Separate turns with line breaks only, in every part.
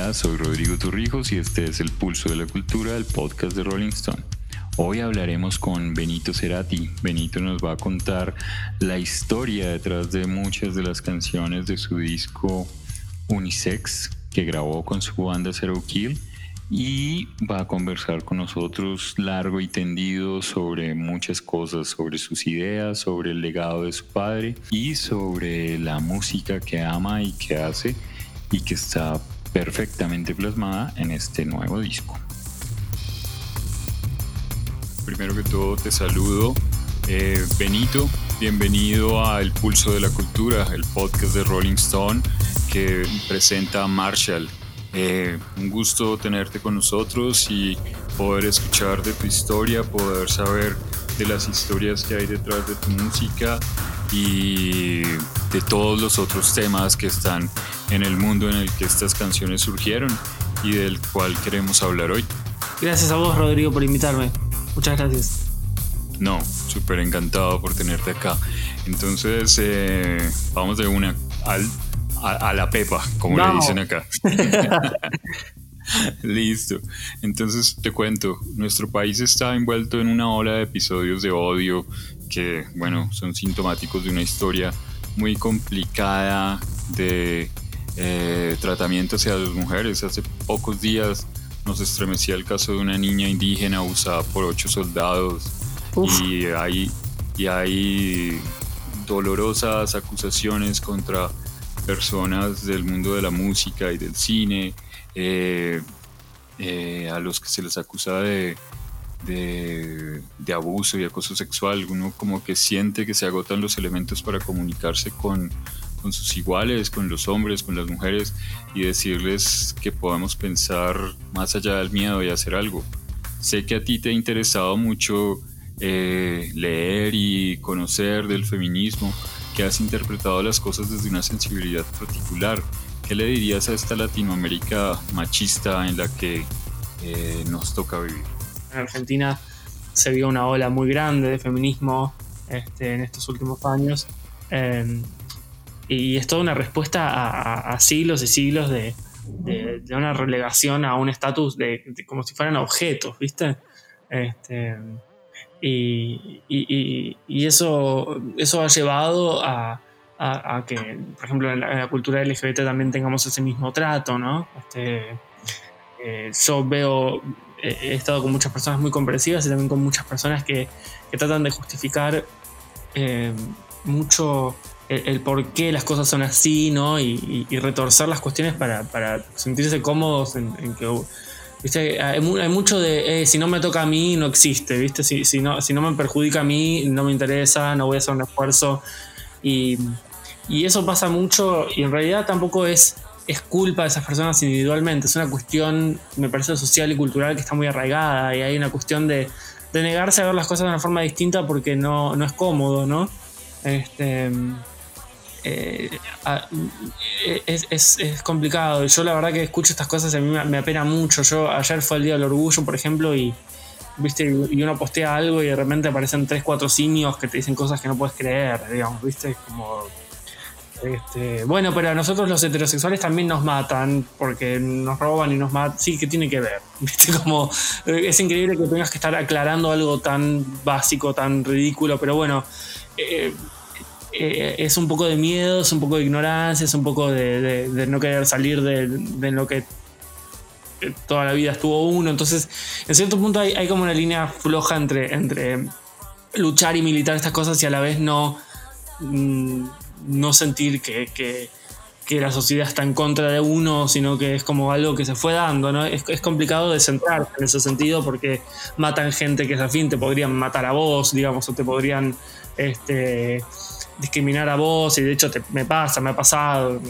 Soy Rodrigo Torrijos y este es El Pulso de la Cultura, el podcast de Rolling Stone. Hoy hablaremos con Benito Cerati. Benito nos va a contar la historia detrás de muchas de las canciones de su disco Unisex que grabó con su banda Zero Kill y va a conversar con nosotros largo y tendido sobre muchas cosas, sobre sus ideas, sobre el legado de su padre y sobre la música que ama y que hace y que está perfectamente plasmada en este nuevo disco. Primero que todo te saludo, eh, Benito, bienvenido a El Pulso de la Cultura, el podcast de Rolling Stone que presenta Marshall. Eh, un gusto tenerte con nosotros y poder escuchar de tu historia, poder saber de las historias que hay detrás de tu música y de todos los otros temas que están en el mundo en el que estas canciones surgieron y del cual queremos hablar hoy.
Gracias a vos, Rodrigo, por invitarme. Muchas gracias.
No, súper encantado por tenerte acá. Entonces, eh, vamos de una al a, la pepa, como le dicen acá. Listo. Entonces te cuento, nuestro país está envuelto en una ola de episodios de odio que, bueno, son sintomáticos de una historia muy complicada de eh, tratamiento hacia las mujeres. Hace pocos días nos estremecía el caso de una niña indígena abusada por ocho soldados y hay, y hay dolorosas acusaciones contra personas del mundo de la música y del cine, eh, eh, a los que se les acusa de, de, abuso y acoso sexual. Uno como que siente que se agotan los elementos para comunicarse con, con sus iguales, con los hombres, con las mujeres y decirles que podemos pensar más allá del miedo y hacer algo. Sé que a ti te ha interesado mucho eh, leer y conocer del feminismo que has interpretado las cosas desde una sensibilidad particular. ¿Qué le dirías a esta Latinoamérica machista en la que eh, nos toca vivir?
En Argentina se vio una ola muy grande de feminismo este, en estos últimos años. Em, y es toda una respuesta a, siglos y siglos de, una relegación a un estatus de, como si fueran objetos, ¿viste? Este, y, eso, eso ha llevado a, que, por ejemplo, en la, cultura LGBT también tengamos ese mismo trato, ¿no? Este, eh, yo veo, he estado con muchas personas muy comprensivas y también con muchas personas que, que tratan de justificar eh, mucho el, por qué las cosas son así, ¿no? Y, retorcer las cuestiones para, para sentirse cómodos en, que ¿Viste? Hay, mucho de eh, si no me toca a mí, no existe, ¿viste? Si, si, no, si no me perjudica a mí, no me interesa, no voy a hacer un esfuerzo. Y, y eso pasa mucho y en realidad tampoco es, es culpa de esas personas individualmente, es una cuestión, me parece, social y cultural que está muy arraigada y hay una cuestión de, de negarse a ver las cosas de una forma distinta porque no, no es cómodo, ¿no? Este, eh, es, es, complicado. Yo la verdad que escucho estas cosas y a mí me, apena mucho. Yo ayer fue el Día del Orgullo, por ejemplo, y, ¿viste? y uno postea algo y de repente aparecen 3, 4 simios que te dicen cosas que no puedes creer, digamos, ¿viste? Como... Este, bueno, pero a nosotros los heterosexuales también nos matan porque nos roban y nos matan. Sí, que tiene que ver. ¿Viste? Como, es increíble que tengas que estar aclarando algo tan básico, tan ridículo, pero bueno, eh, eh, es un poco de miedo, es un poco de ignorancia, es un poco de, no querer salir de, lo que toda la vida estuvo uno. Entonces, en cierto punto hay, como una línea floja entre, entre luchar y militar estas cosas y a la vez no, mm, no sentir que, que, la sociedad está en contra de uno, sino que es como algo que se fue dando. ¿no? Es, es complicado de centrarse en ese sentido porque matan gente que es afín, te podrían matar a vos, digamos, o te podrían... Este, discriminar a vos y de hecho me pasa, me ha pasado.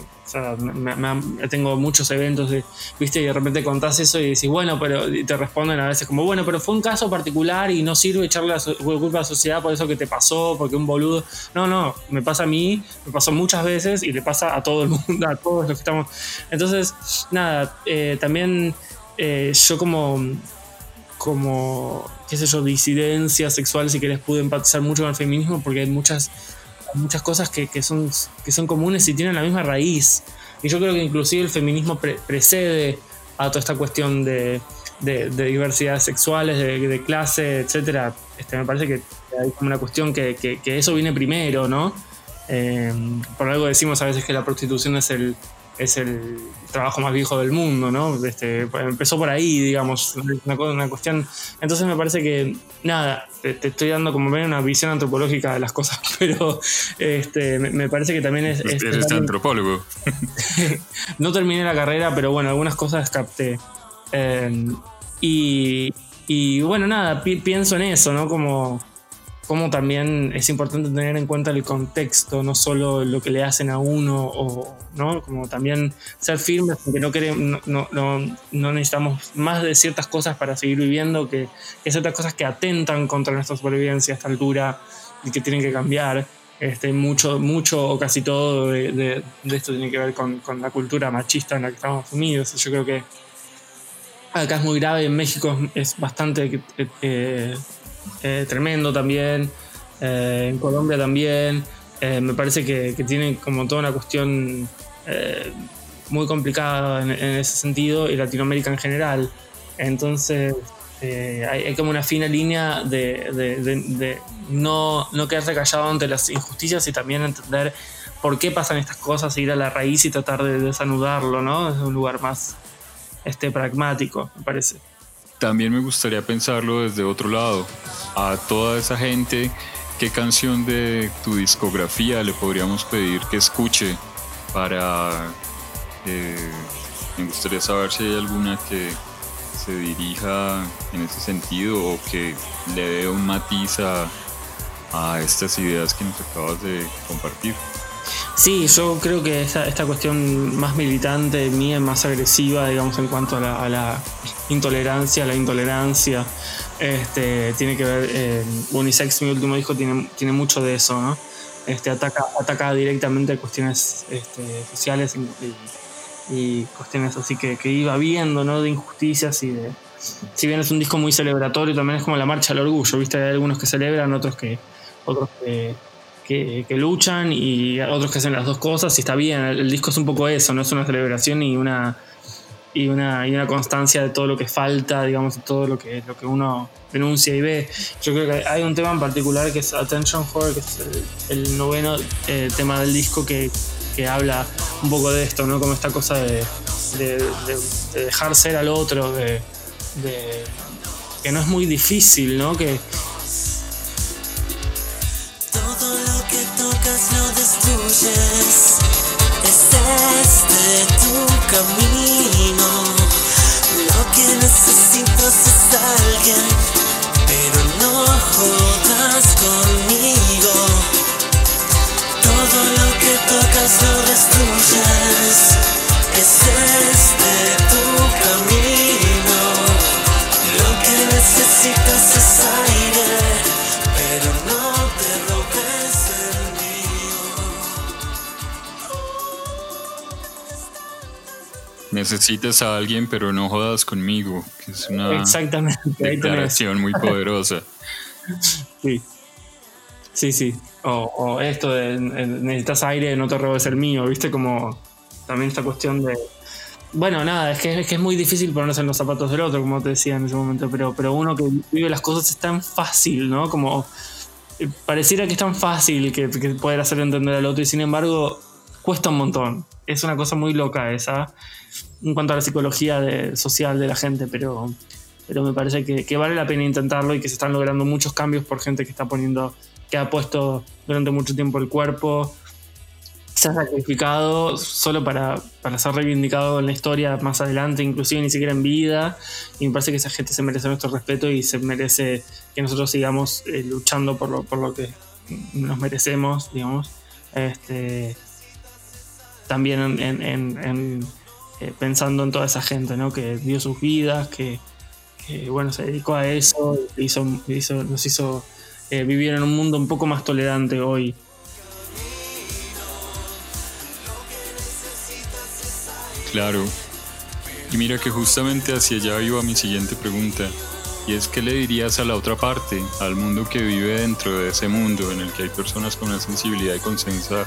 tengo muchos eventos, de, ¿viste? Y de repente contás eso y decís, bueno, pero te responden a veces como, bueno, pero fue un caso particular y no sirve echarle la culpa a la sociedad por eso que te pasó, porque un boludo. No, no, me pasa a mí, me pasó muchas veces y le pasa a todo el mundo, a todos los que estamos. Entonces, nada, eh, también eh, yo como como, qué sé yo, disidencia sexual, si querés, pude empatizar mucho con el feminismo porque hay muchas muchas cosas que, son, que son comunes y tienen la misma raíz. Y yo creo que inclusive el feminismo precede a toda esta cuestión de, de, diversidad sexuales, de, clase, etcétera. Este, me parece que hay como una cuestión que, que, eso viene primero, ¿no? Eh, por algo decimos a veces que la prostitución es el, es el trabajo más viejo del mundo, ¿no? Este, empezó por ahí, digamos, una, una cuestión. Entonces me parece que, nada, te, estoy dando como una visión antropológica de las cosas, pero este, me, parece que también es.
Eres antropólogo.
no terminé la carrera, pero bueno, algunas cosas capté. Em, y, y bueno, nada, pienso en eso, ¿no? Como como también es importante tener en cuenta el contexto, no solo lo que le hacen a uno, o, ¿no? como también ser firmes, porque no, queremos, no, no, no, necesitamos más de ciertas cosas para seguir viviendo, que, que ciertas cosas que atentan contra nuestra supervivencia a esta altura y que tienen que cambiar. Este, mucho, mucho o casi todo de, esto tiene que ver con, con, la cultura machista en la que estamos unidos. Yo creo que acá es muy grave, en México es bastante eh, eh, tremendo también, eh, en Colombia también. Eh, me parece que, tiene como toda una cuestión muy complicada en, ese sentido y Latinoamérica en general. Entonces hay, como una fina línea de, no, no quedarse callado ante las injusticias y también entender por qué pasan estas cosas, ir a la raíz y tratar de desanudarlo, ¿no? Es un lugar más este, pragmático, me parece.
También me gustaría pensarlo desde otro lado. A toda esa gente, ¿qué canción de tu discografía le podríamos pedir que escuche para... Eh, me gustaría saber si hay alguna que se dirija en ese sentido o que le dé un matiz a, a estas ideas que nos acabas de compartir.
Sí, yo creo que esta, esta cuestión más militante, mía, más agresiva, digamos, en cuanto a la, intolerancia, la intolerancia, este, tiene que ver, eh, Unisex, mi último disco, tiene, tiene mucho de eso, ¿no? Este, ataca, ataca directamente cuestiones este, sociales y, cuestiones así que, que, iba viendo, ¿no? De injusticias y de... Si bien es un disco muy celebratorio, también es como la marcha al orgullo, ¿viste? Hay algunos que celebran, otros que... Otros que que, luchan y otros que hacen las dos cosas y está bien. El, disco es un poco eso, no es una celebración y una, y una, y una constancia de todo lo que falta, digamos, de todo lo que, lo que uno denuncia y ve. Yo creo que hay un tema en particular que es Attention Horror, que es el, noveno eh, tema del disco que, que, habla un poco de esto, ¿no? Como esta cosa de, de, dejar ser al otro, de, que no es muy difícil, ¿no? Que,
Necesitas
a alguien, pero no jodas conmigo, que es una
Exactamente.
declaración muy poderosa.
sí. Sí, sí. O, esto de necesitas aire, no te robes el mío, ¿viste? Como también esta cuestión de. Bueno, nada, es que, es que es muy difícil ponerse en los zapatos del otro, como te decía en ese momento, pero, pero uno que vive las cosas es tan fácil, ¿no? Como eh, pareciera que es tan fácil que, que poder hacer entender al otro y sin embargo cuesta un montón. Es una cosa muy loca esa en cuanto a la psicología social de la gente, pero, pero me parece que, vale la pena intentarlo y que se están logrando muchos cambios por gente que está poniendo, que ha puesto durante mucho tiempo el cuerpo, se ha sacrificado solo para, para ser reivindicado en la historia más adelante, inclusive ni siquiera en vida, y me parece que esa gente se merece nuestro respeto y se merece que nosotros sigamos eh, luchando por lo, por lo que nos merecemos, digamos. Este, también en eh, pensando en toda esa gente, ¿no? Que dio sus vidas, que, bueno, se dedicó a eso, hizo, nos hizo eh, vivir en un mundo un poco más tolerante hoy.
Claro. Y mira que justamente hacia allá iba mi siguiente pregunta. Y es que le dirías a la otra parte, al mundo que vive dentro de ese mundo, en el que hay personas con una sensibilidad y conciencia,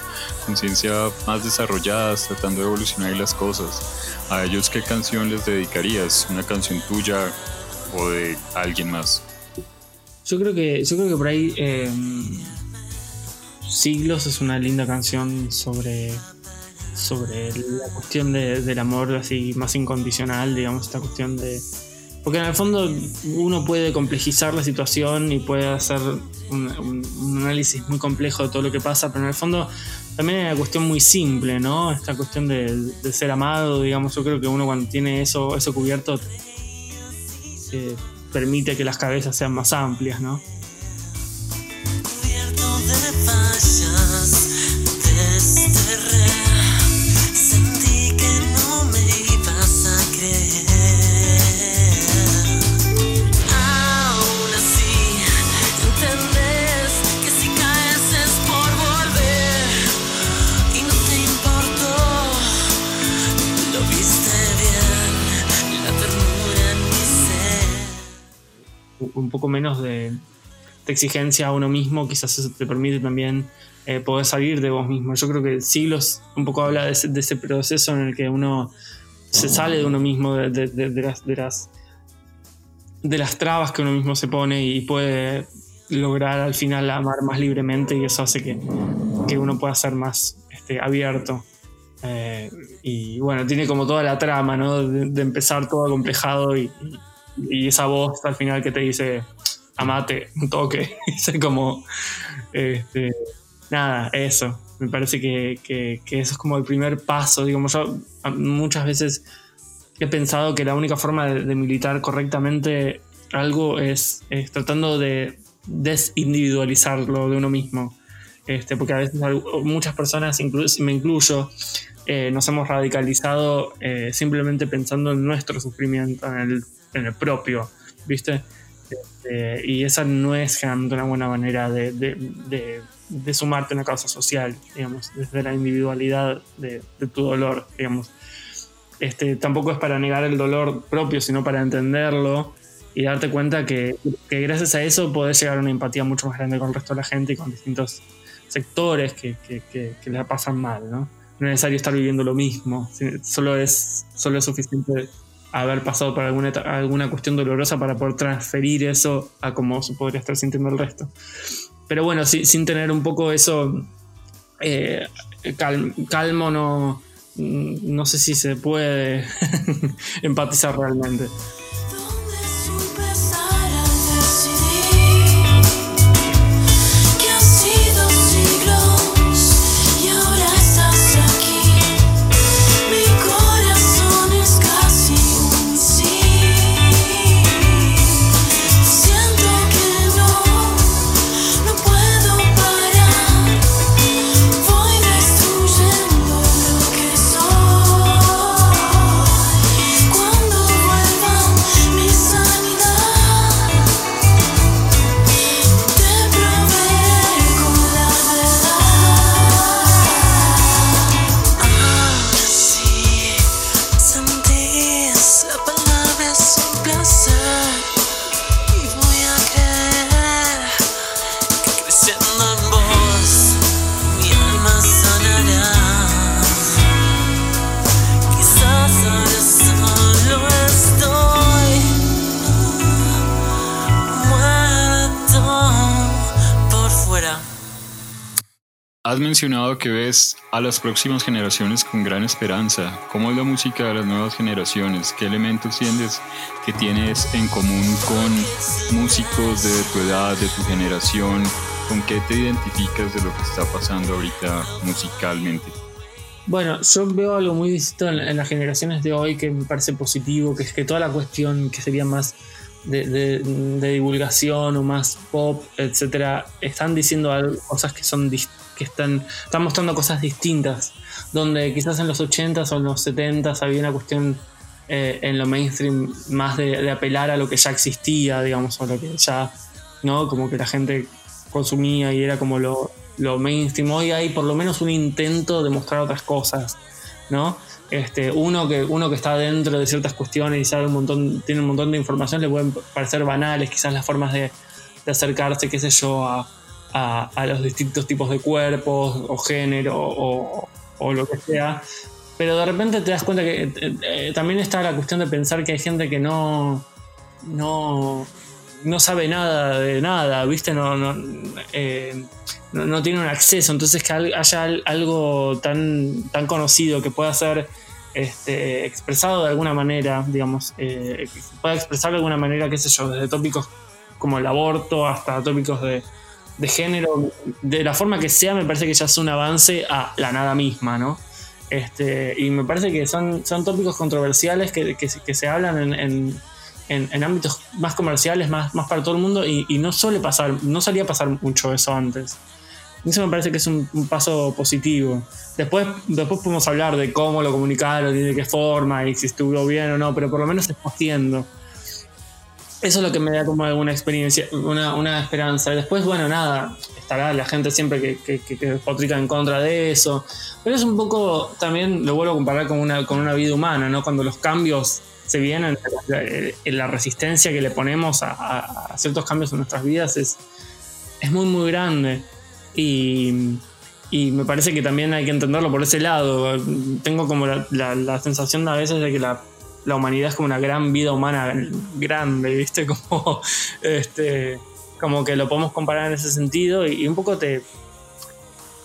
más desarrolladas, tratando de evolucionar las cosas. A ellos, ¿qué canción les dedicarías? ¿Una canción tuya o de alguien más?
Yo creo que, yo creo que por ahí eh, Siglos es una linda canción sobre, sobre la cuestión de- del amor así más incondicional, digamos, esta cuestión de... Porque en el fondo uno puede complejizar la situación y puede hacer un, análisis muy complejo de todo lo que pasa, pero en el fondo también hay una cuestión muy simple, ¿no? Esta cuestión de, de ser amado, digamos, yo creo que uno cuando tiene eso, eso cubierto eh, permite que las cabezas sean más amplias, ¿no? Un poco menos de, exigencia a uno mismo, quizás eso te permite también eh, poder salir de vos mismo. Yo creo que siglos un poco habla de ese, proceso en el que uno se sale de uno mismo, de, las, de, las, de las trabas que uno mismo se pone y puede lograr al final amar más libremente y eso hace que, que uno pueda ser más este, abierto. Eh, y bueno, tiene como toda la trama, ¿no? De, empezar todo acomplejado y- y esa voz al final que te dice, amate, un toque. Dice como, este, nada, eso. Me parece que, que- eso es como el primer paso. Digamos, yo muchas veces he pensado que la única forma de, militar correctamente algo es, tratando de desindividualizarlo de uno mismo. Este, porque a veces muchas personas, incluso me incluyo, eh, nos hemos radicalizado eh, simplemente pensando en nuestro sufrimiento, en el, en el propio, ¿viste? Este, y esa no es generalmente una buena manera de, sumarte a una causa social, digamos, desde la individualidad de, tu dolor, digamos. Este, tampoco es para negar el dolor propio, sino para entenderlo y darte cuenta que, que gracias a eso podés llegar a una empatía mucho más grande con el resto de la gente y con distintos sectores que, que, la pasan mal, ¿no? No es necesario estar viviendo lo mismo, solo es, solo es suficiente haber pasado por alguna, alguna cuestión dolorosa para poder transferir eso a cómo se podría estar sintiendo el resto. Pero bueno, si- sin tener un poco eso eh, cal- calmo, no, no sé si se puede empatizar realmente.
Has mencionado que ves a las próximas generaciones con gran esperanza. ¿Cómo es la música de las nuevas generaciones? ¿Qué elementos sientes que tienes en común con músicos de tu edad, de tu generación? ¿Con qué te identificas de lo que está pasando ahorita musicalmente?
Bueno, yo veo algo muy distinto en, en las generaciones de hoy que me parece positivo, que es que toda la cuestión que sería más de, divulgación o más pop, etcétera, están diciendo cosas que son que están, están mostrando cosas distintas. Donde quizás en los 80s o en los 70s había una cuestión eh, en lo mainstream más de, de apelar a lo que ya existía, digamos, o lo que ya, ¿no? Como que la gente consumía y era como lo, lo mainstream. Hoy hay por lo menos un intento de mostrar otras cosas, ¿no? Este, uno, que, uno que está dentro de ciertas cuestiones y sabe un montón, tiene un montón de información, le pueden parecer banales quizás las formas de, acercarse, qué sé yo, a, los distintos tipos de cuerpos o género o, lo que sea. Pero de repente te das cuenta que eh, eh, también está la cuestión de pensar que hay gente que no, no sabe nada de nada, ¿viste? No, no, eh, no, tiene un acceso. Entonces que haya al- algo tan, tan conocido que pueda ser este, expresado de alguna manera, digamos, eh, pueda expresar de alguna manera, qué sé yo, desde tópicos como el aborto hasta tópicos de, de género, de la forma que sea, me parece que ya es un avance a la nada misma, ¿no? Este, y me parece que son, son tópicos controversiales que, que que se hablan en, en- en- en ámbitos más comerciales, más, más para todo el mundo, y, y no suele pasar, no solía pasar mucho eso antes. Eso me parece que es un, un paso positivo. Después, después podemos hablar de cómo lo comunicaron y de qué forma, y si estuvo bien o no, pero por lo menos se está haciendo. Eso es lo que me da como alguna experiencia, una, una esperanza. Después, bueno, nada, estará la gente siempre que, que, que, que despotrica en contra de eso. Pero es un poco, también lo vuelvo a comparar con una, con una vida humana, ¿no? Cuando los cambios se vienen, la, resistencia que le ponemos a, a- ciertos cambios en nuestras vidas es, es muy, muy grande. Y, y me parece que también hay que entenderlo por ese lado. Tengo como la, la- la sensación a veces de que la, la humanidad es como una gran vida humana grande, ¿viste? Como, este, como que lo podemos comparar en ese sentido y, y un poco te,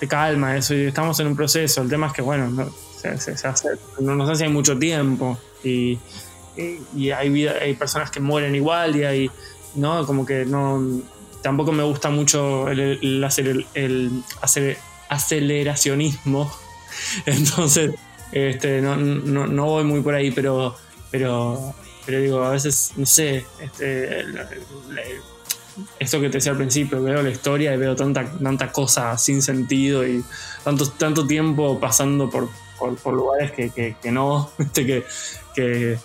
te calma eso. Y estamos en un proceso. El tema es que, bueno, no, se- se- se hace- no nos hace mucho tiempo y, y- hay, hay personas que mueren igual y hay, ¿no? Como que no. Tampoco me gusta mucho el, el aceler- el aceler- aceleracionismo. Entonces, este, no, no, no voy muy por ahí, pero, pero, pero digo, a veces, no sé, este, esto que te decía al principio, veo la historia y veo tanta, tanta cosa sin sentido y tanto, tanto tiempo pasando por, por, lugares que, que, no, ¿viste? que, que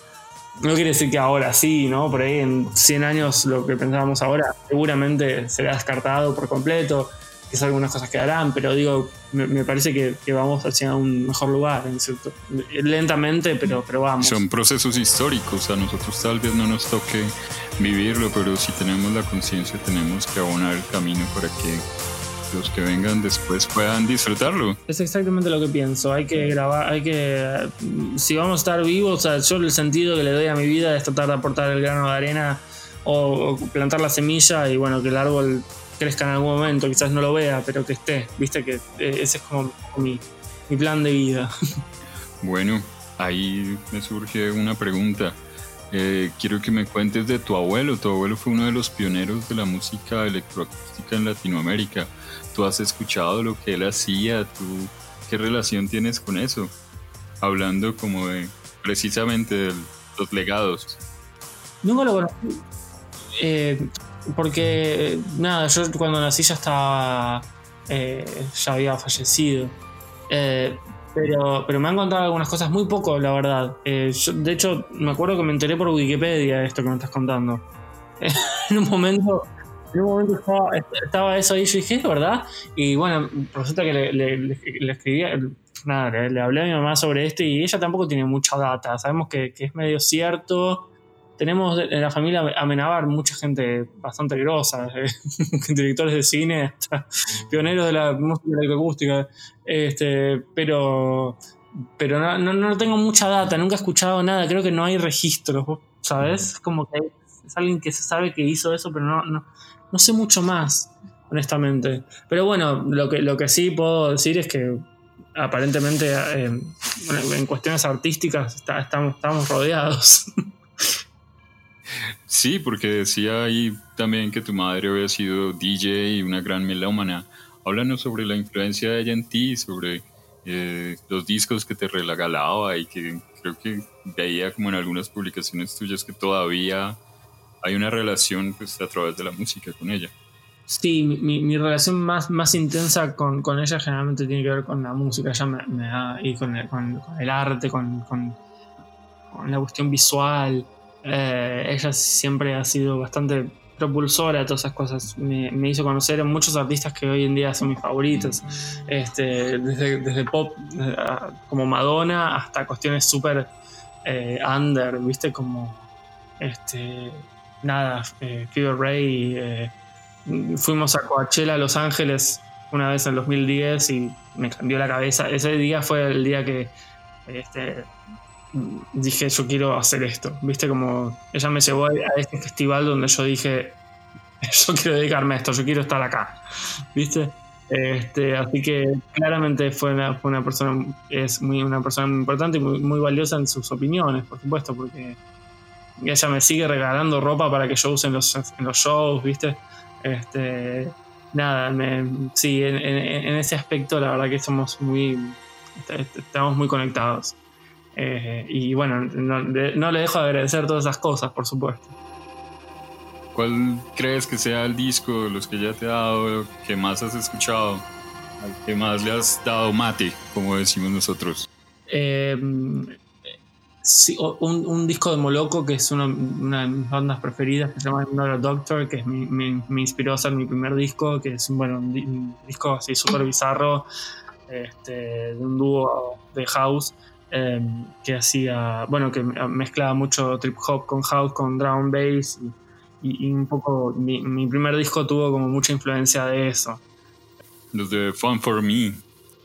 no quiere decir que ahora sí, ¿no? Por ahí en 100 años lo que pensábamos ahora seguramente será descartado por completo, quizás algunas cosas quedarán, pero digo, me, me parece que, que vamos hacia un mejor lugar, en cierto, lentamente, pero, pero vamos.
Son procesos históricos, a nosotros tal vez no nos toque vivirlo, pero si tenemos la conciencia tenemos que abonar el camino para que los que vengan después puedan disfrutarlo.
Es exactamente lo que pienso. Hay que grabar, hay que. Si vamos a estar vivos, o sea, yo el sentido que le doy a mi vida es tratar de aportar el grano de arena o, o plantar la semilla y bueno, que el árbol crezca en algún momento. Quizás no lo vea, pero que esté. Viste que eh, ese es como mi, mi plan de vida.
Bueno, ahí me surge una pregunta. Eh, quiero que me cuentes de tu abuelo. Tu abuelo fue uno de los pioneros de la música electroacústica en Latinoamérica. ¿Tú has escuchado lo que él hacía? ¿Tú qué relación tienes con eso? Hablando como de precisamente de los legados.
Nunca lo conocí. Eh, porque, nada, yo cuando nací ya estaba. eh, ya había fallecido. Eh, pero, pero me han contado algunas cosas muy poco, la verdad. De hecho, me acuerdo que me enteré por Wikipedia de esto que me estás contando. en un momento. En un momento estaba, eso ahí yo dije, ¿es verdad? Y bueno, resulta que le, le, escribí, nada, le, hablé a mi mamá sobre esto y ella tampoco tiene mucha data. Sabemos que, es medio cierto. Tenemos en la familia Amenábar mucha gente bastante grosa, eh, directores de cine, hasta pioneros de la música electroacústica. Este, pero pero no, no, no tengo mucha data, nunca he escuchado nada, creo que no hay registros, ¿vos ¿sabes? Como que es alguien que se sabe que hizo eso, pero no, no, no sé mucho más, honestamente. Pero bueno, lo que, lo que sí puedo decir es que aparentemente eh, en cuestiones artísticas estamos rodeados.
Sí, porque decía ahí también que tu madre había sido DJ y una gran melómana. Háblanos sobre la influencia de ella en ti, sobre eh, los discos que te regalaba y que creo que veía como en algunas publicaciones tuyas que todavía hay una relación pues, a través de la música con ella.
Sí, mi, mi- relación más, más intensa con, con ella generalmente tiene que ver con la música, ella me, da, y con el, con- con arte, con, la cuestión visual. Eh, ella siempre ha sido bastante propulsora de todas esas cosas. Me, me hizo conocer a muchos artistas que hoy en día son mis favoritos. Este, desde, desde pop eh, como Madonna hasta cuestiones súper eh, under, ¿viste? Como este, nada, eh, Fever Ray. eh, fuimos a Coachella, Los Ángeles, una vez en 2010 y me cambió la cabeza. Ese día fue el día que este, dije, yo quiero hacer esto. Viste, como ella me llevó a a este festival donde yo dije, yo quiero dedicarme a esto, yo quiero estar acá. ¿Viste? Este, así que claramente fue una, fue una persona, es muy, una persona importante y muy, muy valiosa en sus opiniones, por supuesto, porque ella me sigue regalando ropa para que yo use en los, en los shows, ¿viste? Este, nada, me- sí, en, en- en ese aspecto la verdad que somos muy, est- estamos muy conectados. Eh, y bueno, no, le- no le dejo de agradecer todas esas cosas, por supuesto.
¿Cuál crees que sea el disco de los que ya te he dado que más has escuchado? Al que más le has dado mate, como decimos nosotros.
Eh, un, disco de Moloco, que es una, de mis bandas preferidas, que se llama Doctor, que me inspiró a hacer mi primer disco, que es bueno, un, di- un disco así súper bizarro, este, de un dúo de house, eh, que hacía, bueno, que mezclaba mucho trip hop con house, con drum bass, y, un poco, mi, primer disco tuvo como mucha influencia de eso.
Los de Fun for Me.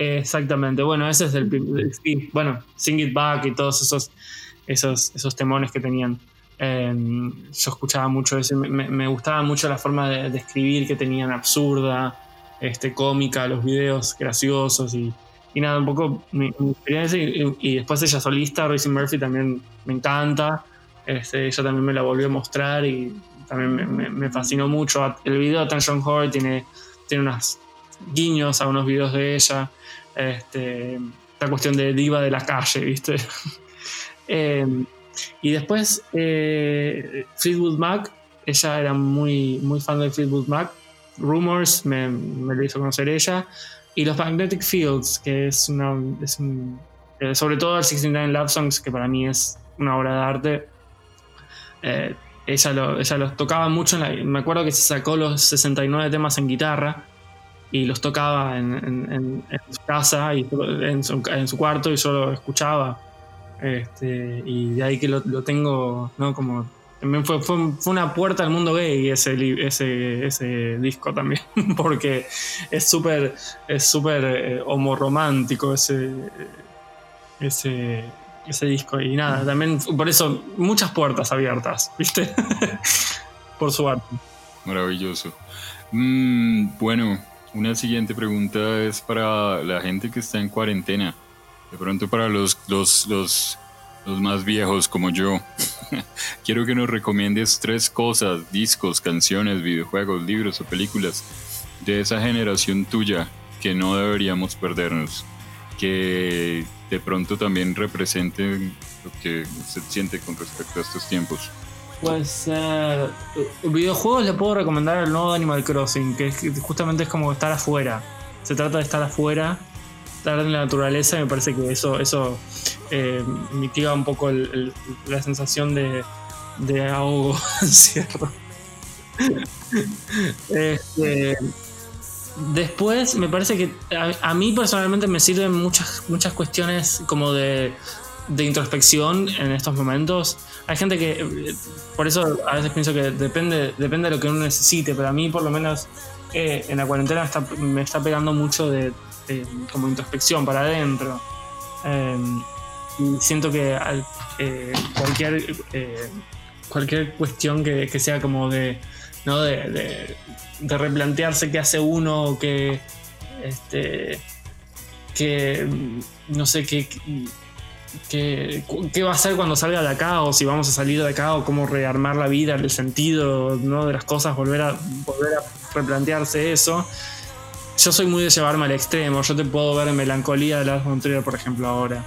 Exactamente, bueno, ese es el sí, bueno, Sing It Back y todos esos, esos, esos temones que tenían. Eh, yo escuchaba mucho eso, me, me- gustaba mucho la forma de, escribir que tenían absurda, este, cómica, los videos graciosos y, nada, un poco mi, experiencia. Y, después ella solista, Royce Murphy, también me encanta. Este, ella también me la volvió a mostrar y también me, fascinó mucho. El video de Attention Horror tiene, tiene unos guiños a unos videos de ella este, esta cuestión de diva de la calle, ¿viste? Eh, y después eh, Fleetwood Mac, ella era muy, muy fan de Fleetwood Mac. Rumors me, me lo hizo conocer ella. Y los Magnetic Fields, que es una. Es un, eh, sobre todo el 69 Love Songs, que para mí es una obra de arte. Eh, ella, lo- ella los tocaba mucho. en la- me acuerdo que se sacó los 69 temas en guitarra y los tocaba en, en- en- en su casa y en su, en su cuarto y yo lo escuchaba. Este, y de ahí que lo, lo tengo, ¿no? Como también fue, fue, fue una puerta al mundo gay ese, ese, ese disco también, porque es súper es súper eh, homorromántico ese, ese, ese disco. Y nada, también por eso muchas puertas abiertas, ¿viste? por su arte.
Maravilloso. Mm, bueno, una siguiente pregunta es para la gente que está en cuarentena. De pronto para los, los, los, los más viejos como yo. Quiero que nos recomiendes tres cosas, discos, canciones, videojuegos, libros o películas de esa generación tuya que no deberíamos perdernos. Que de pronto también representen lo que usted siente con respecto a estos tiempos.
Pues eh, videojuegos le puedo recomendar el nuevo Animal Crossing, que es- justamente es como estar afuera. Se trata de estar afuera, estar en la naturaleza, y me parece que eso, eso eh, mitiga un poco el- el- la sensación de, de ahogo, ¿cierto? Este, después me parece que a, a mí personalmente me sirven muchas, muchas cuestiones como de, de introspección en estos momentos. Hay gente que, eh, por eso a veces pienso que depende, depende de lo que uno necesite, pero a mí por lo menos eh, en la cuarentena está- me está pegando mucho de, como introspección para adentro. Eh, siento que eh, cualquier, cualquier cuestión que, sea como de, ¿no? de replantearse qué hace uno, que, este, que no sé, qué, qué, qué va a hacer cuando salga de acá, o si vamos a salir de acá, o cómo rearmar la vida, el sentido ¿no? de las cosas, volver a, volver a replantearse eso. Yo soy muy de llevarme al extremo. Yo te puedo ver Melancolía de Lars von Trier, por ejemplo, ahora.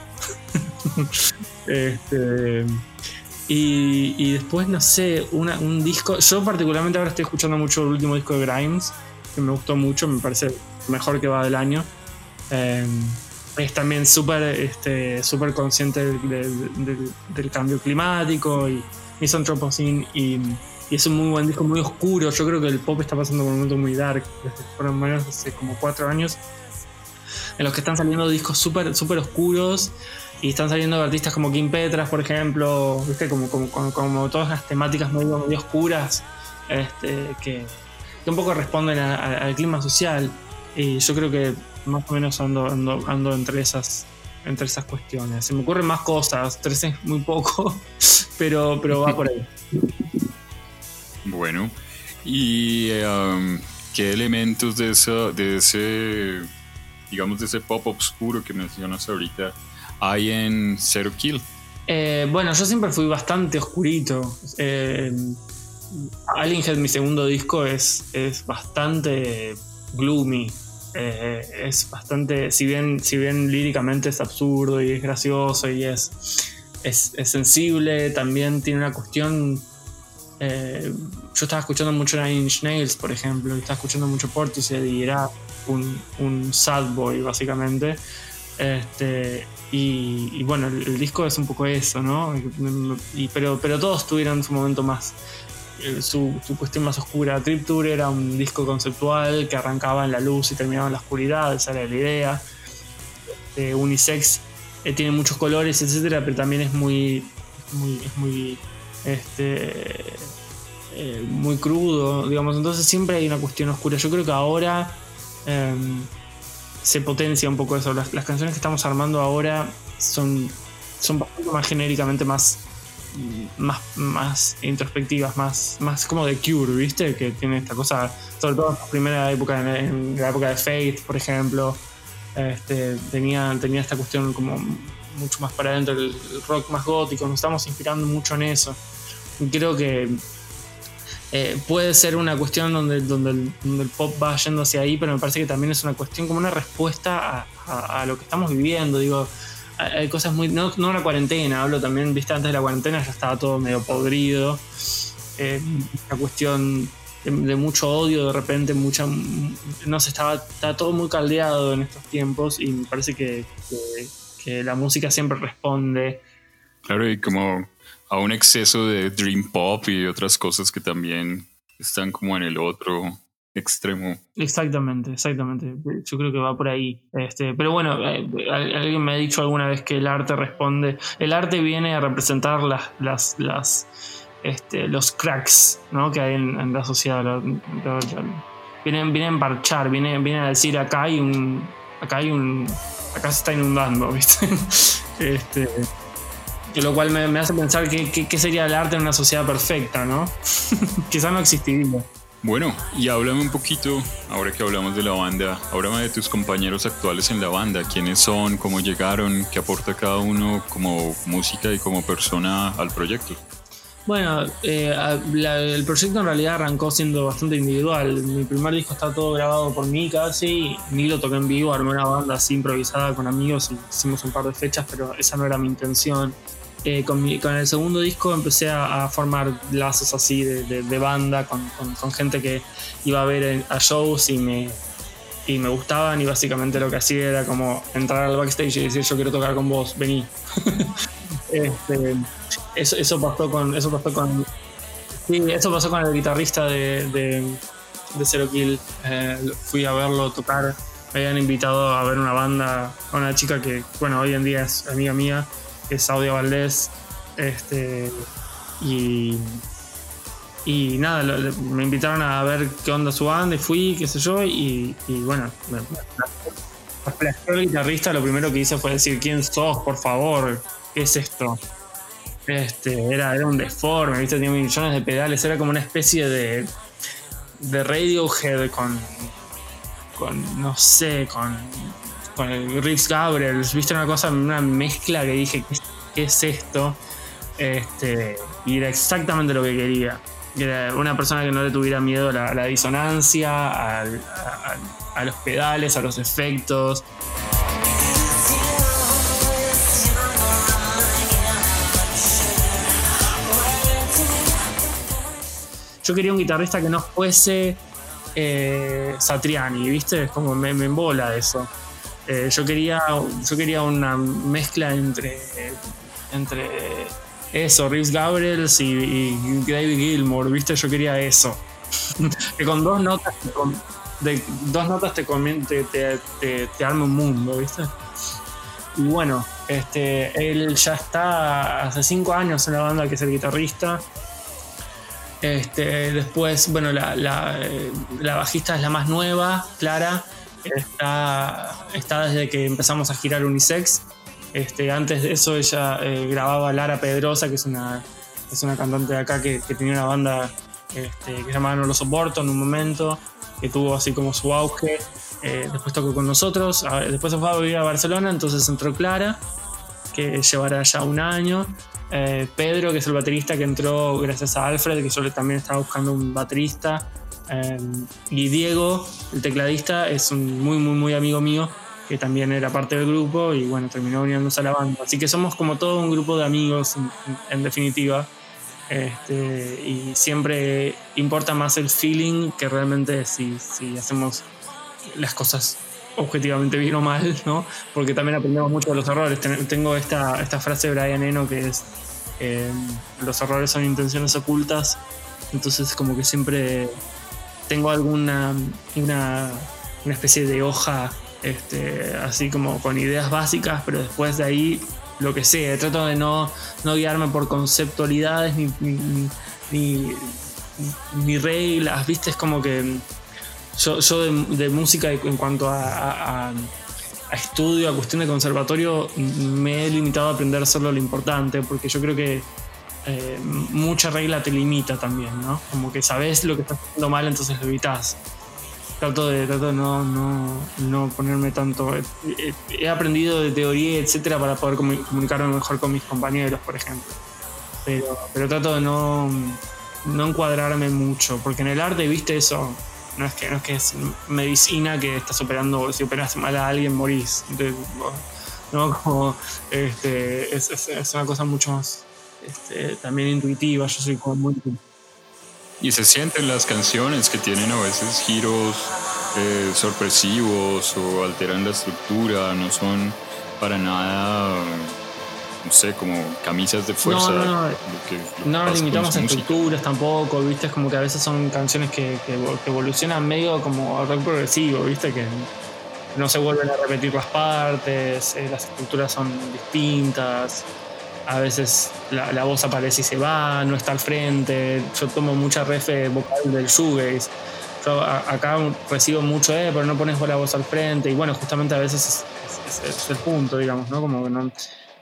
este, y, y después, no sé, una- un disco. Yo, particularmente, ahora estoy escuchando mucho el último disco de Grimes, que me gustó mucho, me parece mejor que va del año. Eh, es también súper este, súper consciente del, del- del- del cambio climático y Misanthropocene y, y es un muy buen disco, muy oscuro. Yo creo que el pop está pasando por un momento muy dark, desde por lo menos hace como cuatro años, en los que están saliendo discos súper super oscuros y están saliendo artistas como Kim Petras, por ejemplo, ¿viste? Como, como, como, como todas las temáticas medio, medio oscuras este, que, que un poco responden a- a- al clima social. Y yo creo que más o menos ando, ando, ando entre esas entre esas cuestiones. Se me ocurren más cosas, tres es muy poco, pero, pero va por ahí.
Bueno, ¿y um, qué elementos de, esa, de ese, digamos, de ese pop oscuro que mencionas ahorita hay en Zero Kill?
Eh, bueno, yo siempre fui bastante oscurito. Eh, Alien Head, mi segundo disco, es, es bastante gloomy. Eh, es bastante, si bien, si bien líricamente es absurdo y es gracioso y es, es, sensible, también tiene una cuestión. eh, yo estaba escuchando mucho Nine Inch Nails, por ejemplo, y estaba escuchando mucho Portishead y era un, un sad boy, básicamente. Este, y, bueno, el, disco es un poco eso, ¿no? Pero, pero todos tuvieron su momento más, su, su cuestión más oscura. Trip era un disco conceptual que arrancaba en la luz y terminaba en la oscuridad, esa era la idea. Eh, Unisex eh, tiene muchos colores, etcétera, pero también es muy, muy, es muy, este, eh, muy crudo, digamos. Entonces siempre hay una cuestión oscura. Yo creo que ahora em, se potencia un poco eso. Las, las canciones que estamos armando ahora son, son bastante más genéricamente más, más, más introspectivas, más, más como de Cure, ¿viste? Que tiene esta cosa, sobre todo en la primera época, en, la época de Faith, por ejemplo, este, tenía, tenía esta cuestión como mucho más para adentro, el, rock más gótico, nos estamos inspirando mucho en eso. Creo que eh, puede ser una cuestión donde, donde, el, pop va yendo hacia ahí, pero me parece que también es una cuestión como una respuesta a lo que estamos viviendo. Digo, hay cosas muy. No, no la cuarentena, hablo también, viste, antes de la cuarentena ya estaba todo medio podrido. Eh, la cuestión de, mucho odio, de repente, mucha. No sé, estaba, estaba todo muy caldeado en estos tiempos y me parece que- que la música siempre responde.
Claro, y como a un exceso de Dream Pop y otras cosas que también están como en el otro extremo.
Exactamente, exactamente. Yo creo que va por ahí. Este, pero bueno, eh, al- alguien me ha dicho alguna vez que el arte responde. El arte viene a representar las, las, las, este, los cracks ¿no? que hay en, la sociedad. Lo- a emparchar, vienen, vienen a decir acá hay un. Acá hay un. Acá se está inundando, ¿viste? este, que lo cual me, hace pensar qué sería el arte en una sociedad perfecta, ¿no? Quizá no existiría.
Bueno, y háblame un poquito, ahora que hablamos de la banda, háblame de tus compañeros actuales en la banda, quiénes son, cómo llegaron, qué aporta cada uno como música y como persona al proyecto.
Bueno, eh, la- el proyecto en realidad arrancó siendo bastante individual. Mi primer disco está todo grabado por mí casi, ni lo toqué en vivo, armé una banda así improvisada con amigos hicimos un par de fechas, pero esa no era mi intención. Eh, con, mi- con el segundo disco empecé a, a formar lazos así de, de- de banda con, con- con gente que iba a ver en- a shows y me, y me gustaban y básicamente lo que hacía era como entrar al backstage y decir yo quiero tocar con vos, vení. Este, eso, eso pasó con. Eso pasó con. Sí, eso pasó con el guitarrista de, de, de Zero Kill. Eh, fui a verlo tocar. Me habían invitado a ver una banda, a una chica que, bueno, hoy en día es amiga mía, es Audia Valdés. Este, y, y nada, me invitaron a ver qué onda su banda y fui, qué sé yo, y, y bueno, me, me, el guitarrista, lo primero que hice fue decir, ¿quién sos, por favor? ¿Qué es esto? Este, era, era un deforme, ¿viste? Tenía millones de pedales, era como una especie de, de Radiohead con, con no sé, con, con el Riffs Gabriels, ¿viste? Una cosa, una mezcla que dije, ¿qué, es esto? Este, y era exactamente lo que quería. Era una persona que no le tuviera miedo a la, disonancia, al- a los pedales, a los efectos. Yo quería un guitarrista que no fuese eh, Satriani, ¿viste? Es como me, me embola eso. Eh, yo, quería, yo quería una mezcla entre, entre eso, Reeves Gabriels y, David Gilmour, ¿viste? Yo quería eso. que con dos notas, de dos notas te, te, te, te arma un mundo, ¿viste? Y bueno, este, él ya está hace cinco años en la banda que es el guitarrista. Este, después, bueno, la, la, eh, la bajista es la más nueva, Clara. Está, está desde que empezamos a girar Unisex. Este, antes de eso ella eh, grababa Lara Pedrosa, que es una, es una cantante de acá que, tenía una banda este, que se llamaba No lo soporto en un momento, que tuvo así como su auge. Eh, después tocó con nosotros, después se fue a vivir a Barcelona, entonces entró Clara, que llevará ya un año. Eh, Pedro, que es el baterista que entró gracias a Alfred, que yo también estaba buscando un baterista. Eh, y Diego, el tecladista, es un muy, muy, muy amigo mío, que también era parte del grupo y bueno, terminó uniéndose a la banda. Así que somos como todo un grupo de amigos, en, en definitiva. Este, y siempre importa más el feeling que realmente si, si hacemos las cosas objetivamente bien o mal, ¿no? Porque también aprendemos mucho de los errores. Ten- Tengo esta, esta frase de Brian Eno que es, eh, los errores son intenciones ocultas, entonces como que siempre tengo alguna una, una especie de hoja este, así como con ideas básicas, pero después de ahí lo que sea. Trato de no, no guiarme por conceptualidades ni, ni, ni- ni- reglas, ¿viste? Es como que yo, de, música en cuanto a- a estudio, a cuestión de conservatorio, me he limitado a aprender solo lo importante, porque yo creo que eh, mucha regla te limita también, ¿no? Como que sabes lo que estás haciendo mal, entonces lo evitas. Trato de, trato de no, no, no ponerme tanto. He, he- he aprendido de teoría, etcétera, para poder comu- comunicarme mejor con mis compañeros, por ejemplo. Pero, pero trato de no, no encuadrarme mucho, porque en el arte, viste eso, no es que, no es, que es medicina que estás operando, si operas mal a alguien morís. Entonces, ¿no? Como, este, es, es- es una cosa mucho más este, también intuitiva, yo soy como muy...
Y se sienten las canciones que tienen a veces giros eh, sorpresivos o alteran la estructura, no son para nada, no sé, como camisas de fuerza.
no, no.
lo que-
No limitamos a estructuras tampoco, viste, es como que a veces son canciones que, que, que evolucionan medio como rock progresivo, viste, que no se vuelven a repetir las partes, eh, las estructuras son distintas, a veces la, la voz aparece y se va, no está al frente, yo tomo mucha refe vocal del shoegaze. Yo a- acá recibo mucho, eh, pero no pones la voz al frente, y bueno, justamente a veces es, es- es el punto, digamos, ¿no? Como que no,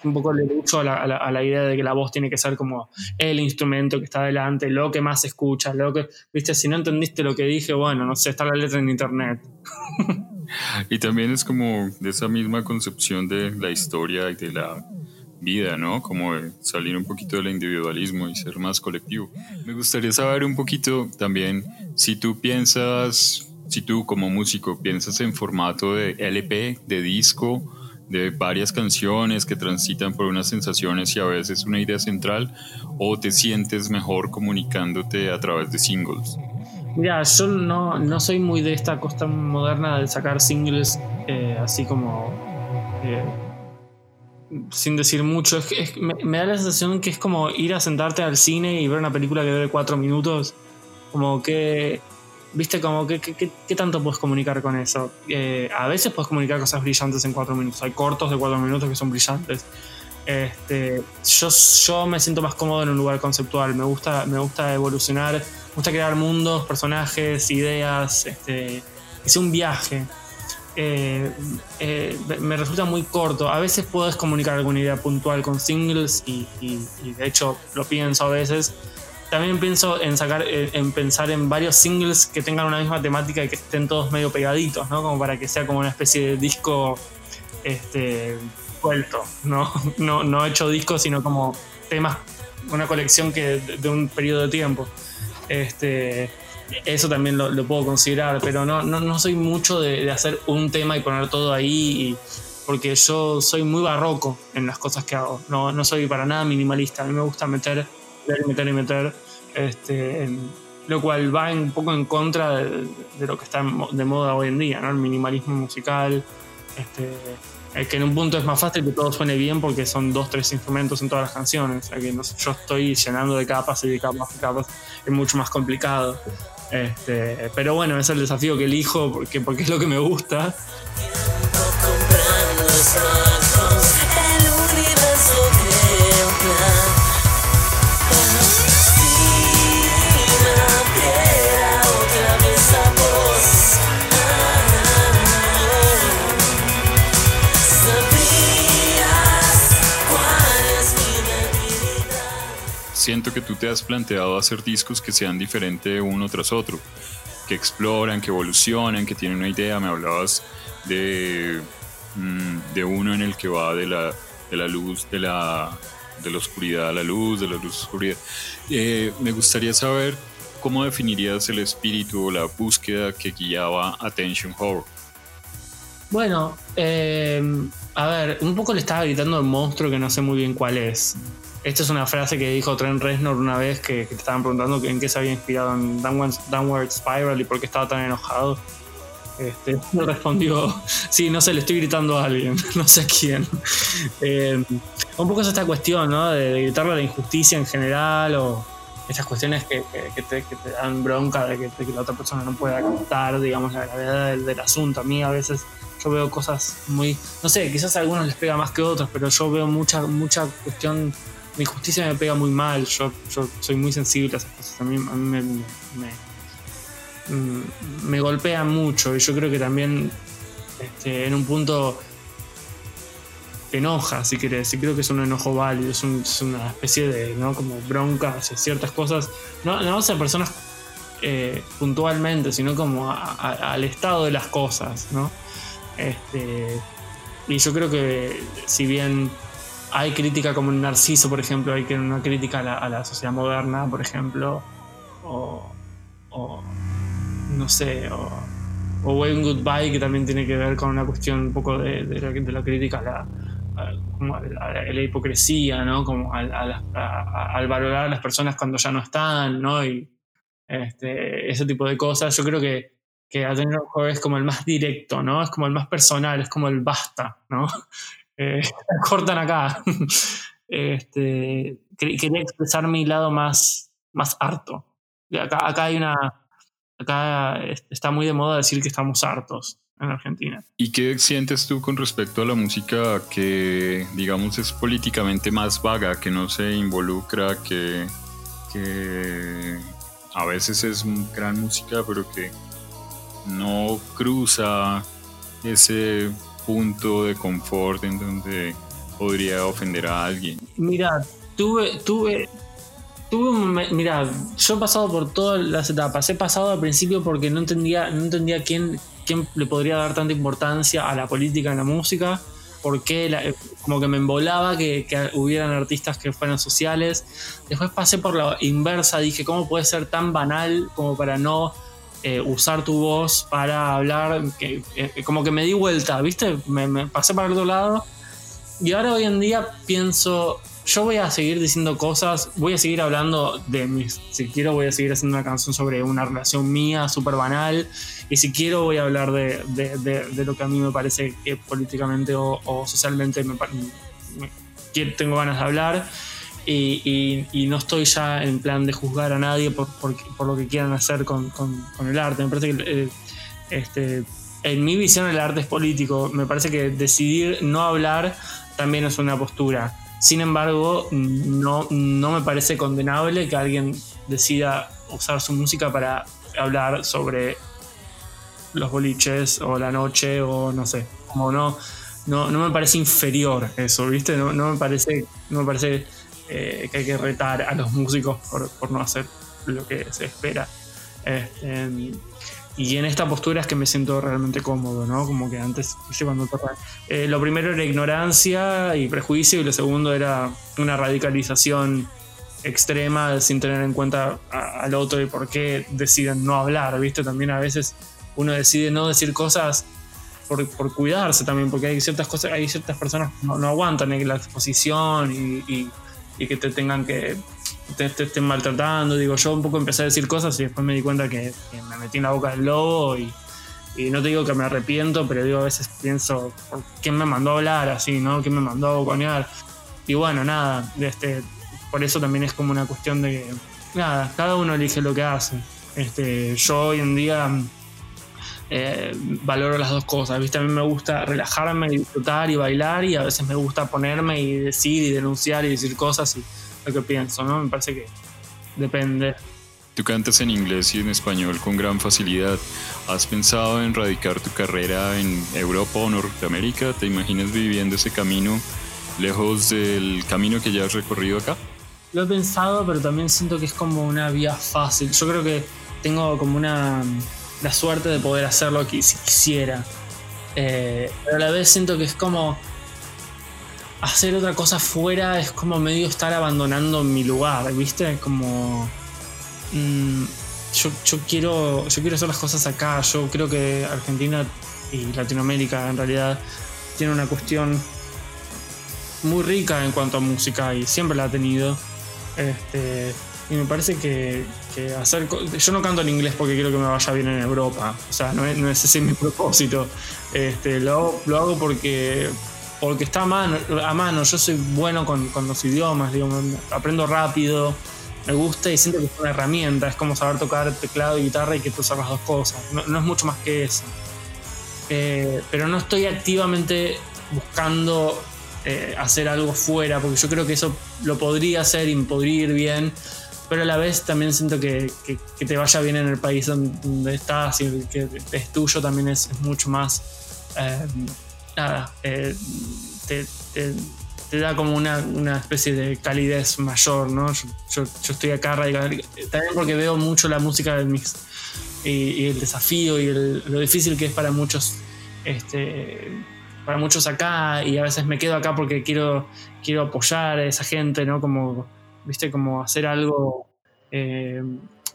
un poco le lucho a la, a la- a la idea de que la voz tiene que ser como el instrumento que está adelante, lo que más se escucha, lo que, viste, si no entendiste lo que dije, bueno, no sé, está la letra en internet.
Y también es como de esa misma concepción de la historia y de la vida, ¿no? Como salir un poquito del individualismo y ser más colectivo. Me gustaría saber un poquito también si tú piensas, si tú como músico piensas en formato de LP, de disco, de varias canciones que transitan por unas sensaciones y a veces una idea central, o te sientes mejor comunicándote a través de singles.
Mira, yo no, no soy muy de esta costa moderna de sacar singles eh, así como eh, sin decir mucho. Es es- me, me da la sensación que es como ir a sentarte al cine y ver una película que dure cuatro minutos. Como que, viste, como que- ¿qué tanto puedes comunicar con eso? Eh, a veces puedes comunicar cosas brillantes en cuatro minutos. Hay cortos de cuatro minutos que son brillantes. Este, yo, yo me siento más cómodo en un lugar conceptual. Me gusta, me gusta evolucionar, me gusta crear mundos, personajes, ideas. Este, es un viaje. Eh, eh, me resulta muy corto. A veces puedes comunicar alguna idea puntual con singles y, de hecho lo pienso a veces. También pienso en sacar, en, en pensar en varios singles que tengan una misma temática y que estén todos medio pegaditos, ¿no? Como para que sea como una especie de disco este, suelto, ¿no? No, no hecho disco, sino como temas, una colección que de, de un periodo de tiempo. Este, eso también lo, puedo considerar, pero no, no, no soy mucho de, hacer un tema y poner todo ahí, y- porque yo soy muy barroco en las cosas que hago. No, no soy para nada minimalista. A mí me gusta meter, meter y meter y meter, este, lo cual va un poco en contra de, lo que está de moda hoy en día, ¿no? El minimalismo musical. Este, Es que en un punto es más fácil que todo suene bien porque son dos, tres instrumentos en todas las canciones. O sea que no yo estoy llenando de capas y de capas y capas. Es mucho más complicado. Este, pero bueno, es el desafío que elijo porque, porque es lo que me gusta.
Siento que tú te has planteado hacer discos que sean diferentes uno tras otro, que exploran, que evolucionan, que tienen una idea. Me hablabas de, mm, de uno en el que va de la, de la luz, de la, de la oscuridad a la luz, de la luz a la oscuridad. Eh, me gustaría saber cómo definirías el espíritu o la búsqueda que guiaba Attention Horror.
Bueno, eh, a ver, un poco le estaba gritando al monstruo que no sé muy bien cuál es. Esta es una frase que dijo Trent Reznor una vez que, te estaban preguntando en qué se había inspirado en Downward, Spiral y por qué estaba tan enojado. Este, respondió, sí, no sé, le estoy gritando a alguien, no sé quién. Eh, un poco es esta cuestión, ¿no? De, de gritarle la injusticia en general o estas cuestiones que, te, dan bronca de que, la otra persona no pueda captar, digamos, la gravedad del, del asunto. A mí a veces yo veo cosas muy, no sé, quizás a algunos les pega más que a otros, pero yo veo mucha, mucha cuestión, mi justicia me pega muy mal, yo, soy muy sensible a esas cosas, a mí, a mí me, me, me golpean mucho y yo creo que también este, en un punto te enoja, si querés, y creo que es un enojo válido, es, un- es una especie de, ¿no? Como bronca hacia ciertas cosas, no, no hacia personas eh, puntualmente, sino como al estado de las cosas, ¿no? Este, y yo creo que si bien hay crítica como en Narciso, por ejemplo, hay una crítica a la, a la sociedad moderna, por ejemplo, o, no sé, o, o Waving Goodbye, que también tiene que ver con una cuestión un poco de, la, crítica a la, la, hipocresía, ¿no? Como al, valorar a las personas cuando ya no están, ¿no? Y este, ese tipo de cosas. Yo creo que, que Horror es como el más directo, ¿no? Es como el más personal, es como el basta, ¿no? Eh, cortan acá. Este, quer- quería expresar mi lado más, más harto. Acá, acá hay una. Acá es- está muy de moda decir que estamos hartos en Argentina.
¿Y qué sientes tú con respecto a la música que, digamos, es políticamente más vaga, que no se involucra, que, que a veces es gran música, pero que no cruza ese punto de confort en donde podría ofender a alguien?
Mira, tuve, tuve, tuve mira, yo he pasado por todas las etapas. He pasado al principio porque no entendía, no entendía quién, quién le podría dar tanta importancia a la política en la música. Porque como que me embolaba que, que hubieran artistas que fueran sociales. Después pasé por la inversa, dije, ¿cómo puede ser tan banal como para no eh, usar tu voz para hablar? Que, eh, como que me di vuelta, ¿viste? Me, me pasé para el otro lado. Y ahora hoy en día pienso, yo voy a seguir diciendo cosas, voy a seguir hablando de mis, si quiero voy a seguir haciendo una canción sobre una relación mía súper banal, y si quiero voy a hablar de, de- de- de lo que a mí me parece que políticamente o, o socialmente me, me- que tengo ganas de hablar. Y, y- no estoy ya en plan de juzgar a nadie por, lo que quieran hacer con el arte. Me parece que eh, este, en mi visión el arte es político. Me parece que decidir no hablar también es una postura. Sin embargo, no, no me parece condenable que alguien decida usar su música para hablar sobre los boliches o la noche o no sé. Como no, no, no me parece inferior eso, ¿viste? No, no me parece, no me parece eh, que hay que retar a los músicos por, por no hacer lo que se espera. Este, y en esta postura es que me siento realmente cómodo, ¿no? Como que antes, cuando eh, lo primero era ignorancia y prejuicio y lo segundo era una radicalización extrema sin tener en cuenta al otro y por qué deciden no hablar, ¿viste? También a veces uno decide no decir cosas por, por cuidarse también, porque hay ciertas cosas, hay ciertas personas que no, no aguantan la exposición y, y- y que te tengan que te, estén maltratando. Digo, yo un poco empecé a decir cosas y después me di cuenta que, que me metí en la boca del lobo y, no te digo que me arrepiento, pero digo, a veces pienso, ¿por ¿quién me mandó a hablar así, no? ¿Quién me mandó a boconear? Y bueno, nada, este, por eso también es como una cuestión de nada, cada uno elige lo que hace. Este, yo hoy en día eh, valoro las dos cosas, ¿viste? A mí me gusta relajarme y disfrutar y bailar y a veces me gusta ponerme y decir y denunciar y decir cosas y lo que pienso, ¿no? Me parece que depende.
Tú cantas en inglés y en español con gran facilidad. ¿Has pensado en radicar tu carrera en Europa o Norteamérica? ¿Te imaginas viviendo ese camino lejos del camino que ya has recorrido acá?
Lo he pensado, pero también siento que es como una vía fácil. Yo creo que tengo como una la suerte de poder hacerlo si quisiera. Eh, pero a la vez siento que es como hacer otra cosa fuera es como medio estar abandonando mi lugar, ¿viste? Como mm, yo, yo quiero yo quiero hacer las cosas acá. Yo creo que Argentina y Latinoamérica en realidad tiene una cuestión muy rica en cuanto a música y siempre la ha tenido. Este, y me parece que, que hacer. Yo no canto en inglés porque quiero que me vaya bien en Europa. O sea, no es, no es ese mi propósito. Este, lo, hago, lo hago porque. Porque está a mano, a mano. Yo soy bueno con, con los idiomas, digo, aprendo rápido, me gusta y siento que es una herramienta. Es como saber tocar teclado y guitarra y que tú usas las dos cosas. No, es mucho más que eso. Eh, pero no estoy activamente buscando eh, hacer algo fuera, porque yo creo que eso lo podría hacer y bien, pero a la vez también siento que, que- te vaya bien en el país donde, estás y que es tuyo también es, mucho más, eh, nada, eh, te, te- da como una, una especie de calidez mayor, ¿no? Yo, estoy acá también porque veo mucho la música de mis y, el desafío y lo difícil que es para muchos este para muchos acá y a veces me quedo acá porque quiero quiero apoyar a esa gente no como viste como hacer algo eh,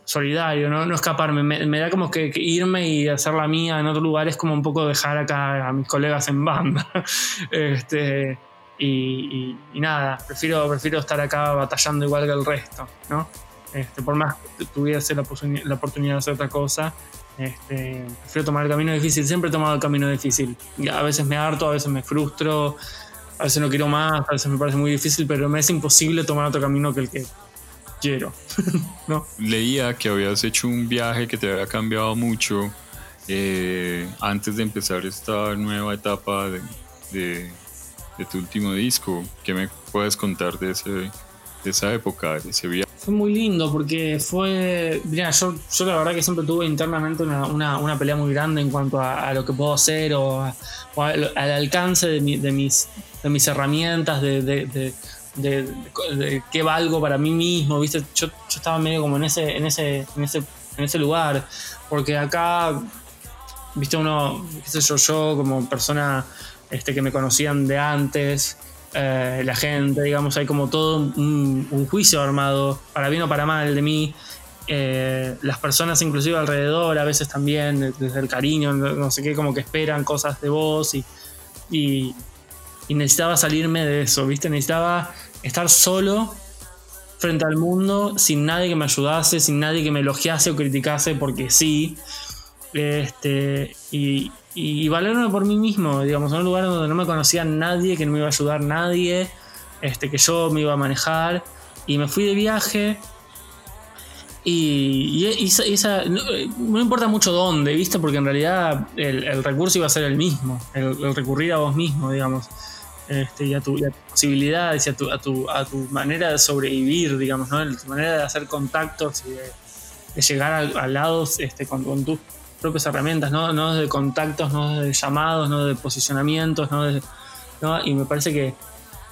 solidario no, no escaparme. Me, da como que, irme y hacer la mía en otro lugar es como un poco dejar acá a mis colegas en banda este y, nada prefiero prefiero estar acá batallando igual que el resto no este, por más que tuviese la, la oportunidad de hacer otra cosa, este, prefiero tomar el camino difícil. Siempre he tomado el camino difícil. A veces me harto, a veces me frustro, a veces no quiero más, a veces me parece muy difícil, pero me es imposible tomar otro camino que el que quiero. ¿no?
Leía que habías hecho un viaje que te había cambiado mucho eh, antes de empezar esta nueva etapa de, de- de tu último disco. ¿Qué me puedes contar de, ese, de esa época, de ese viaje?
Fue muy lindo porque fue. Mira, yo, yo la verdad que siempre tuve internamente una, una- una pelea muy grande en cuanto a, a lo que puedo hacer o, a- o al, al alcance de, mi- de mis, de mis herramientas, de, de, de- qué valgo para mí mismo, ¿viste? Yo, yo estaba medio como en ese, en, ese, en, ese, en ese lugar, porque acá, ¿viste? Uno, qué sé yo, yo como persona este, que me conocían de antes eh, la gente, digamos, hay como todo un, juicio armado, para bien o para mal, de mí. Eh, las personas inclusive alrededor, a veces también, desde el cariño, no sé qué, como que esperan cosas de vos y, y necesitaba salirme de eso, ¿viste? Necesitaba estar solo frente al mundo, sin nadie que me ayudase, sin nadie que me elogiase o criticase, porque sí. Este, y, y valerme por mí mismo, digamos, en un lugar donde no me conocía nadie, que no me iba a ayudar nadie, este, que yo me iba a manejar. Y me fui de viaje. Y, y esa, no, importa mucho dónde, ¿viste? Porque en realidad el, el recurso iba a ser el mismo, el, el recurrir a vos mismo, digamos. Este, y, a tu, a tus posibilidades y a tu, a, tu, a manera de sobrevivir, digamos, ¿no? Tu manera de hacer contactos y de, llegar al- a, lados este, con, tus propias herramientas, ¿no? No de contactos, no de llamados, no de posicionamientos, ¿no? Y me parece que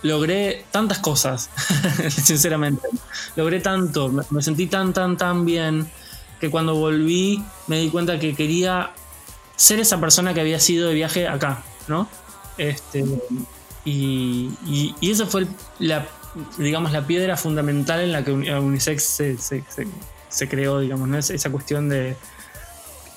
logré tantas cosas, sinceramente. Logré tanto, me, me sentí tan, tan, tan bien que cuando volví me di cuenta que quería ser esa persona que había sido de viaje acá, ¿no? Este, y, y, y esa fue la, digamos, la piedra fundamental en la que Uni- Unisex se, se, se- se creó, digamos, ¿no? Es- esa cuestión de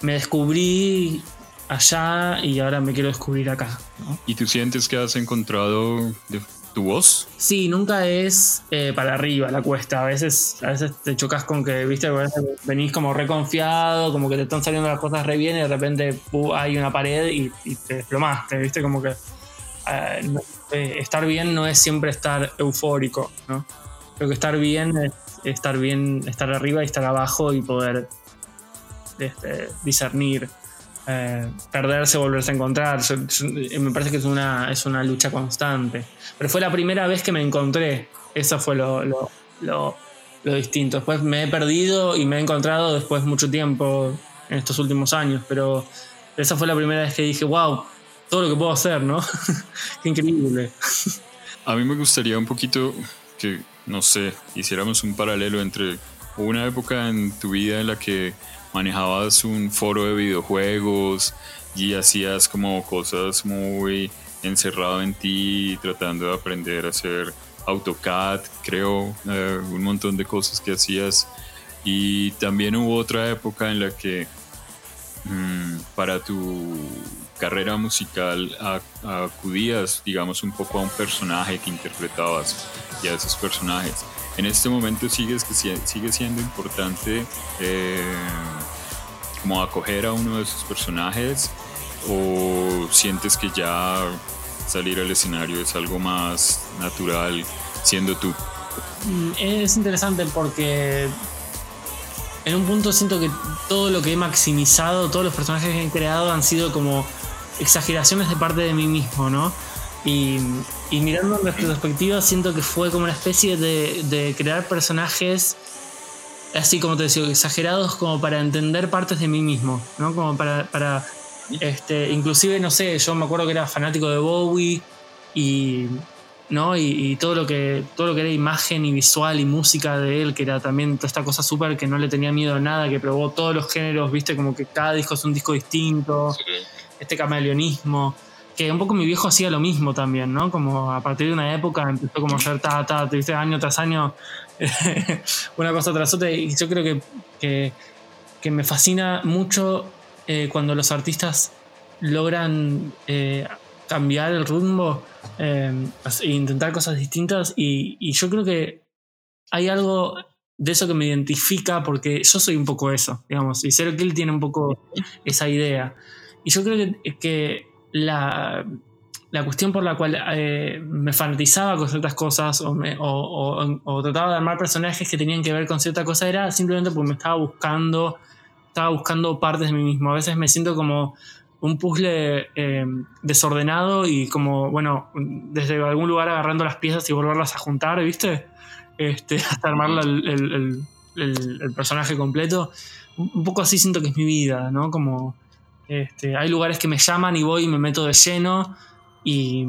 me descubrí allá y ahora me quiero descubrir acá, ¿no?
¿Y tú sientes que has encontrado de- tu voz?
Sí, nunca es eh, para arriba la cuesta. A veces, a veces te chocas con que, viste, venís como reconfiado, como que te están saliendo las cosas re bien y de repente hay una pared y, y te desplomaste, viste, como que eh, no- eh, estar bien no es siempre estar eufórico, ¿no? Creo que estar bien es estar bien, estar arriba y estar abajo y poder este, discernir. eh, perderse, volverse a encontrar. Yo- me parece que es una, es una lucha constante. Pero fue la primera vez que me encontré. Eso fue lo, lo, lo- lo distinto. Después me he perdido y me he encontrado después de mucho tiempo en estos últimos años. Pero esa fue la primera vez que dije, wow, todo lo que puedo hacer, ¿no? Qué increíble.
A mí me gustaría un poquito que, no sé, hiciéramos un paralelo entre una época en tu vida en la que manejabas un foro de videojuegos y hacías como cosas muy encerrado en ti, tratando de aprender a hacer AutoCAD, creo, eh, un montón de cosas que hacías. Y también hubo otra época en la que mm, para tu carrera musical acudías, digamos, un poco a un personaje que interpretabas y a esos personajes. En este momento sigues que si- sigue siendo importante eh, como acoger a uno de esos personajes o sientes que ya salir al escenario es algo más natural siendo tú.
Mm, Es interesante porque en un punto siento que todo lo que he maximizado, todos los personajes que he creado han sido como exageraciones de parte de mí mismo, ¿no? Y, mirando en retrospectiva siento que fue como una especie de, crear personajes así como te decía, exagerados como para entender partes de mí mismo, ¿no? Como para, para este, inclusive, no sé, yo me acuerdo que era fanático de Bowie y, ¿no? Y, y todo lo que todo lo que era imagen y visual y música de él, que era también toda esta cosa súper que no le tenía miedo a nada, que probó todos los géneros, viste, como que cada disco es un disco distinto, este camaleonismo, que un poco mi viejo hacía lo mismo también, ¿no? Como a partir de una época empezó como a hacer ta, ta, viste, año tras año, una cosa tras otra, y yo creo que, que, me fascina mucho eh, cuando los artistas logran eh, cambiar el rumbo eh, e intentar cosas distintas y, y yo creo que hay algo de eso que me identifica porque yo soy un poco eso, digamos, y Zero Kill tiene un poco esa idea. Y yo creo que, la, la cuestión por la cual eh, me fanatizaba con ciertas cosas o, o- trataba de armar personajes que tenían que ver con cierta cosa era simplemente porque me estaba buscando, estaba buscando partes de mí mismo. A veces me siento como un puzzle eh, desordenado y como, bueno, desde algún lugar agarrando las piezas y volverlas a juntar, ¿viste? Este, hasta armar el, el- el- personaje completo. Un poco así siento que es mi vida, ¿no? Como este, hay lugares que me llaman y voy y me meto de lleno y,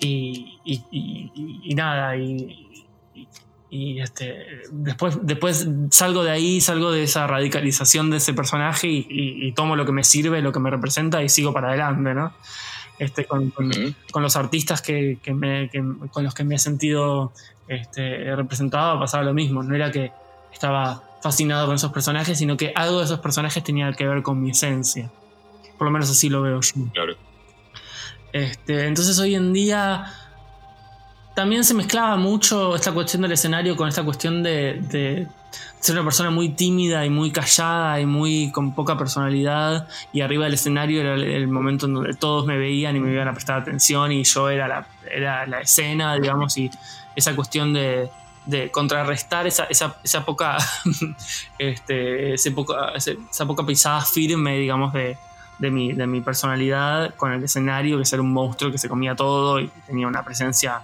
y, y- y- y- y nada, y, este, después, después salgo de ahí, salgo de esa radicalización de ese personaje y, tomo lo que me sirve, lo que me representa y sigo para adelante, ¿no? Este, con, con- con los artistas que, que me- que- con los que me he sentido este, representado pasaba lo mismo. No era que estaba fascinado con esos personajes, sino que algo de esos personajes tenía que ver con mi esencia. Por lo menos así lo veo yo.
Claro.
Este, entonces hoy en día también se mezclaba mucho esta cuestión del escenario con esta cuestión de, de ser una persona muy tímida y muy callada y muy con poca personalidad y arriba del escenario era el, el momento en donde todos me veían y me iban a prestar atención y yo era la, era la escena, digamos, y esa cuestión de, de contrarrestar esa, esa, esa poca este, ese poca, esa poca pisada firme, digamos, de, de mi, de mi personalidad con el escenario, que era un monstruo que se comía todo y tenía una presencia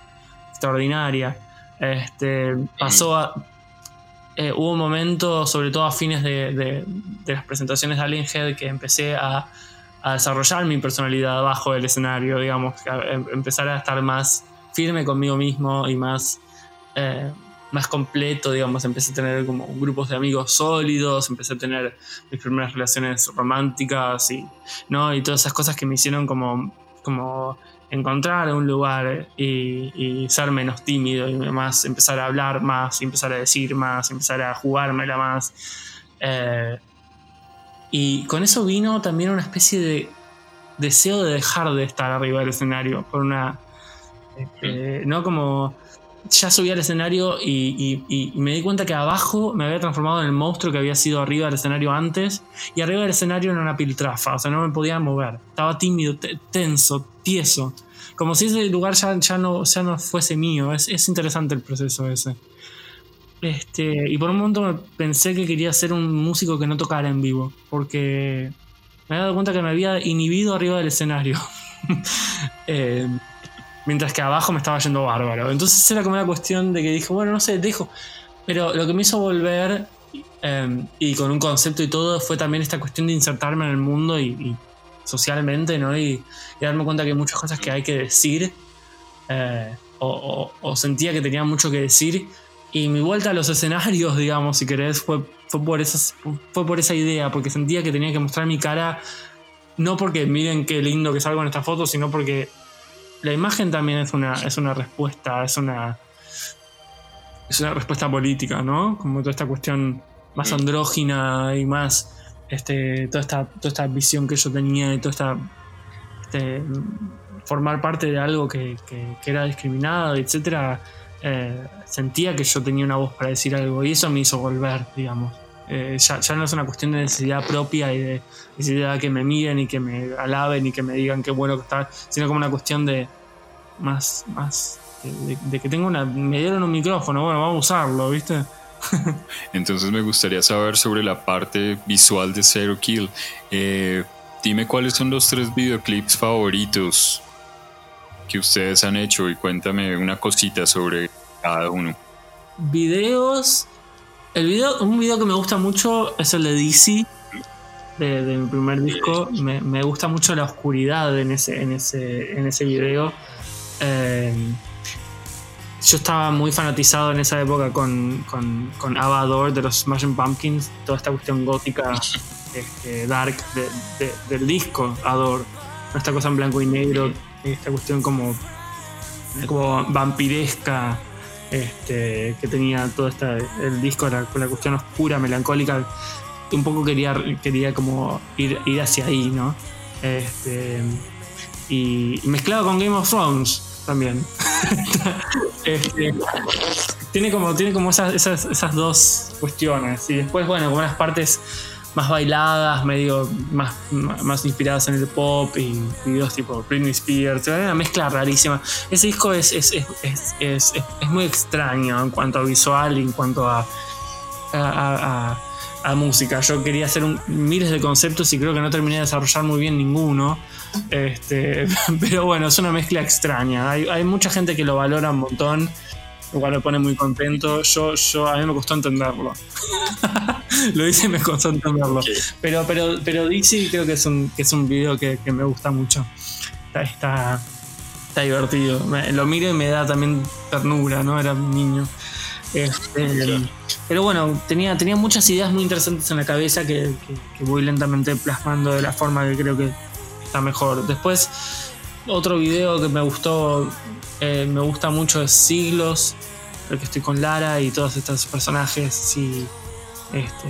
extraordinaria. Este, pasó a. eh, hubo un momento, sobre todo a fines de, de- de las presentaciones de Alien Head, que empecé a, a desarrollar mi personalidad bajo el escenario, digamos, a em- empezar a estar más firme conmigo mismo y más, eh, más completo, digamos, empecé a tener como grupos de amigos sólidos, empecé a tener mis primeras relaciones románticas y, ¿no? y todas esas cosas que me hicieron como, como encontrar un lugar y, y ser menos tímido y más empezar a hablar más, empezar a decir más, empezar a jugármela más. Eh, y con eso vino también una especie de deseo de dejar de estar arriba del escenario por una Este, ¿No? Como ya subí al escenario y, me di cuenta que abajo me había transformado en el monstruo que había sido arriba del escenario antes y arriba del escenario era una piltrafa, o sea, no me podía mover. Estaba tímido, te- tenso, tieso. Como si ese lugar ya, no, ya no fuese mío. Es, es interesante el proceso ese. Este, y por un momento me pensé que quería ser un músico que no tocara en vivo, porque me había dado cuenta que me había inhibido arriba del escenario. Eh, mientras que abajo me estaba yendo bárbaro. Entonces era como una cuestión de que dije, bueno, no sé, dejo. Pero lo que me hizo volver, eh, y con un concepto y todo, fue también esta cuestión de insertarme en el mundo y, y socialmente, ¿no? Y, y darme cuenta que hay muchas cosas que hay que decir, eh, o, o- o sentía que tenía mucho que decir. Y mi vuelta a los escenarios, digamos, si querés, fue, fue, por esas, fue por esa idea, porque sentía que tenía que mostrar mi cara, no porque miren qué lindo que salgo en esta foto, sino porque la imagen también es una, es una respuesta, es una, es una respuesta política, ¿no? Como toda esta cuestión más
Mm.
andrógina y más este, toda, esta, toda esta visión que yo tenía y toda esta este, formar parte de algo que, que- que era discriminado, etcétera, eh, sentía que yo tenía una voz para decir algo y eso me hizo volver, digamos. Eh, ya, ya no es una cuestión de necesidad propia y de necesidad de que me miren y que me alaben y que me digan qué bueno que está, sino como una cuestión de más, más de, de- de que tengo una, me dieron un micrófono, bueno, vamos a usarlo, ¿viste?
Entonces me gustaría saber sobre la parte visual de Zero Kill. Eh, dime cuáles son los tres videoclips favoritos que ustedes han hecho y cuéntame una cosita sobre cada uno.
Videos. El video, un video que me gusta mucho es el de DC, de, de mi primer disco. Me, gusta mucho la oscuridad en ese, en ese, en ese video. Eh, yo estaba muy fanatizado en esa época con, con, con Ava Adore de los Smashing Pumpkins, toda esta cuestión gótica, este, dark de- de- del disco Adore. Esta cosa en blanco y negro, esta cuestión como, como vampiresca este, que tenía todo esta, el disco, con la cuestión oscura, melancólica, un poco quería, quería como ir, ir hacia ahí, ¿no? Este, y, y mezclado con Game of Thrones también. Este, tiene como, tiene como esas, esas, esas dos cuestiones. Y después, bueno, como unas partes más bailadas, medio más, más inspiradas en el pop y videos tipo Britney Spears. Una mezcla rarísima. Ese disco es, es, es, es, muy extraño en cuanto a visual y en cuanto a, a, a- música. Yo quería hacer miles de conceptos y creo que no terminé de desarrollar muy bien ninguno. Este, pero bueno, es una mezcla extraña. Hay mucha gente que lo valora un montón, lo cual me pone muy contento. Yo, yo, a mí me costó entenderlo. lo hice y me costó entenderlo. Pero, pero, pero DC creo que es un, que es un video que, que me gusta mucho. Está, está, está divertido. Me- lo miro y me da también ternura, ¿no? Era un niño. Este, Pero bueno, tenía, tenía muchas ideas muy interesantes en la cabeza que, que- que voy lentamente plasmando de la forma que creo que está mejor. Después, otro video que me gustó, eh, me gusta mucho es Siglos, el que estoy con Lara y todos estos personajes y este,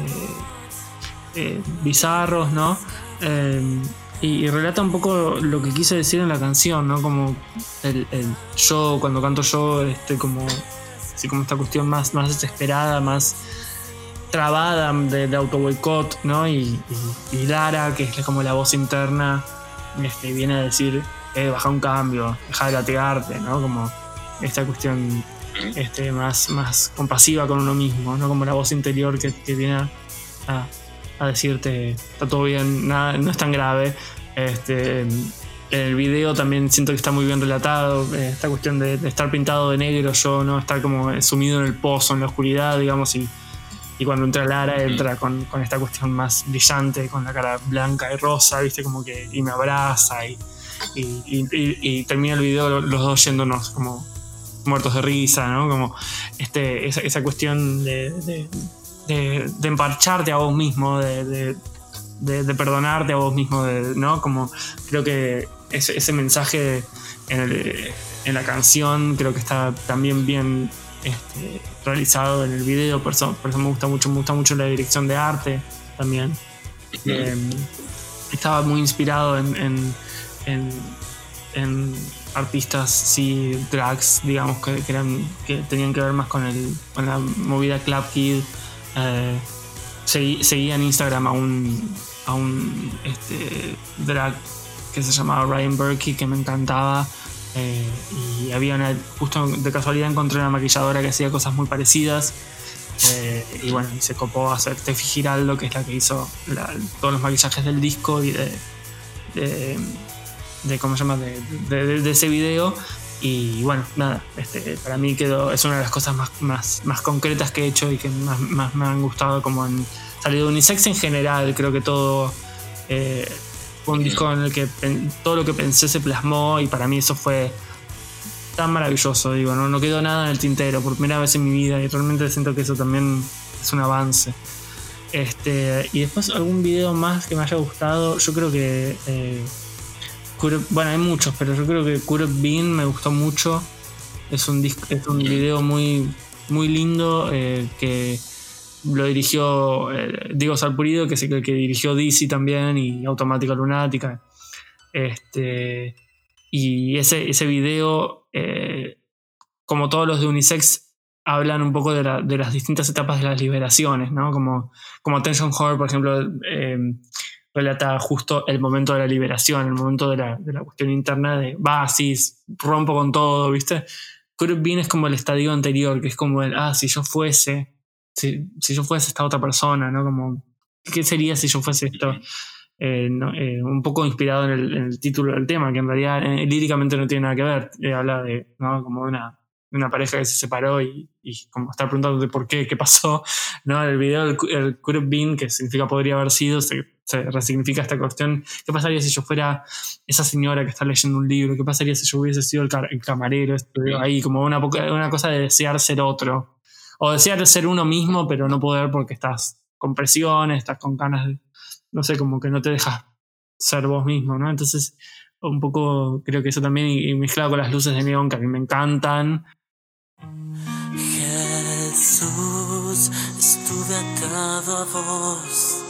eh, bizarros, ¿no? Eh, y, relata un poco lo que quise decir en la canción, ¿no? Como el, yo, cuando canto yo, este, como, así como esta cuestión más, más desesperada, más trabada de, de ¿no? Y, y- y Lara, que es como la voz interna, este, viene a decir, eh, baja un cambio, deja de latigarte, ¿no? Como esta cuestión este, más, más compasiva con uno mismo, ¿no? Como la voz interior que, que viene a, a- decirte, está todo bien, nada, no es tan grave. Este, en el video también siento que está muy bien relatado, eh, esta cuestión de, de estar pintado de negro yo, ¿no? Estar como sumido en el pozo, en la oscuridad, digamos, y, y cuando entra Lara entra con, con esta cuestión más brillante, con la cara blanca y rosa, ¿viste? Como que, y me abraza y, y, y- y- y termina el video los dos yéndonos como muertos de risa, ¿no? Como este, esa, esa cuestión de, de, de- de emparcharte a vos mismo, de, perdonarte a vos mismo, ¿no? Como creo que ese, ese mensaje en, el- en la canción creo que está también bien este, realizado en el video, por eso, por eso me gusta mucho, me gusta mucho la dirección de arte también. Eh, estaba muy inspirado en, en, en- artistas, sí, drags, digamos, que, eran, que tenían que ver más con, el, con la movida Club Kid. Eh, segui- seguía en Instagram a un, a un este, drag que se llamaba Ryan Berkey que me encantaba. eh, y había una, justo de casualidad encontré una maquilladora que hacía cosas muy parecidas. eh, y bueno, y se copó a hacer Tefi Giraldo, que es la que hizo todos los maquillajes del disco y de, de ¿cómo se llama? De, ese video. Y bueno, nada, este, para mí quedó, es una de las cosas más, más, más concretas que he hecho y que más, más me han gustado como han salido unisex en general. Creo que todo eh, un disco en el que todo lo que pensé se plasmó y para mí eso fue tan maravilloso. Digo, no, no quedó nada en el tintero por primera vez en mi vida y realmente siento que eso también es un avance. Este, y después algún video más que me haya gustado, yo creo que... eh, Bueno, hay muchos, pero yo creo que Have Been me gustó mucho. Es un, disc- es un video muy, muy lindo eh, que lo dirigió eh, Diego Salpurido, que es el que dirigió DC también y Automática Lunática. Este, y ese, ese video, eh, como todos los de Unisex, hablan un poco de, la- de las distintas etapas de las liberaciones, ¿no? Como, como Attention Horror, por ejemplo, eh, relata justo el momento de la liberación, el momento de la, de la cuestión interna de, va, sí, rompo con todo, ¿viste? Have Been es como el estadio anterior, que es como el, ah, si yo fuese, si, si yo fuese esta otra persona, ¿no? Como, ¿qué sería si yo fuese esto? Eh, eh, un poco inspirado en el, título del tema, que en realidad eh, líricamente no tiene nada que ver, Eh, habla de, ¿no? Como una, una pareja que se separó y, y como está preguntando de por qué, qué pasó, ¿no? El video, el, el could have been, que significa podría haber sido, se, resignifica esta cuestión. ¿Qué pasaría si yo fuera esa señora que está leyendo un libro? ¿Qué pasaría si yo hubiese sido el, el camarero? Esto, ahí, como una, una cosa de desear ser otro. O desear ser uno mismo, pero no poder porque estás con presiones, estás con ganas de. No sé, como que no te dejas ser vos mismo, ¿no? Entonces, un poco creo que eso también, y mezclado con las luces de neón que a mí me encantan.
Estuve atado a vos.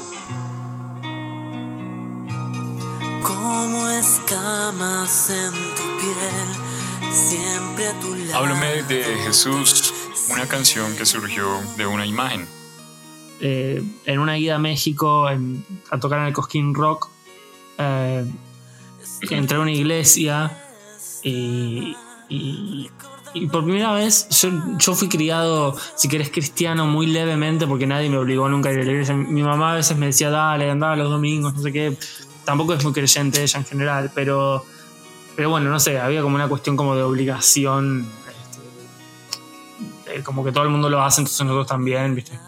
Como escamas en tu piel, siempre a tu lado.
Háblame de Jesús, una canción que surgió de una imagen.
eh, en una ida a México en- a tocar en el Cosquín Rock. eh, entré a una iglesia y, y- y por primera vez yo, yo fui criado, si querés, cristiano muy levemente porque nadie me obligó nunca a ir a la iglesia. Mi mamá a veces me decía, dale, andaba los domingos, no sé qué. Tampoco es muy creyente ella en general, pero, pero bueno, no sé, había como una cuestión como de obligación. este, como que todo el mundo lo hace, entonces nosotros también, ¿viste?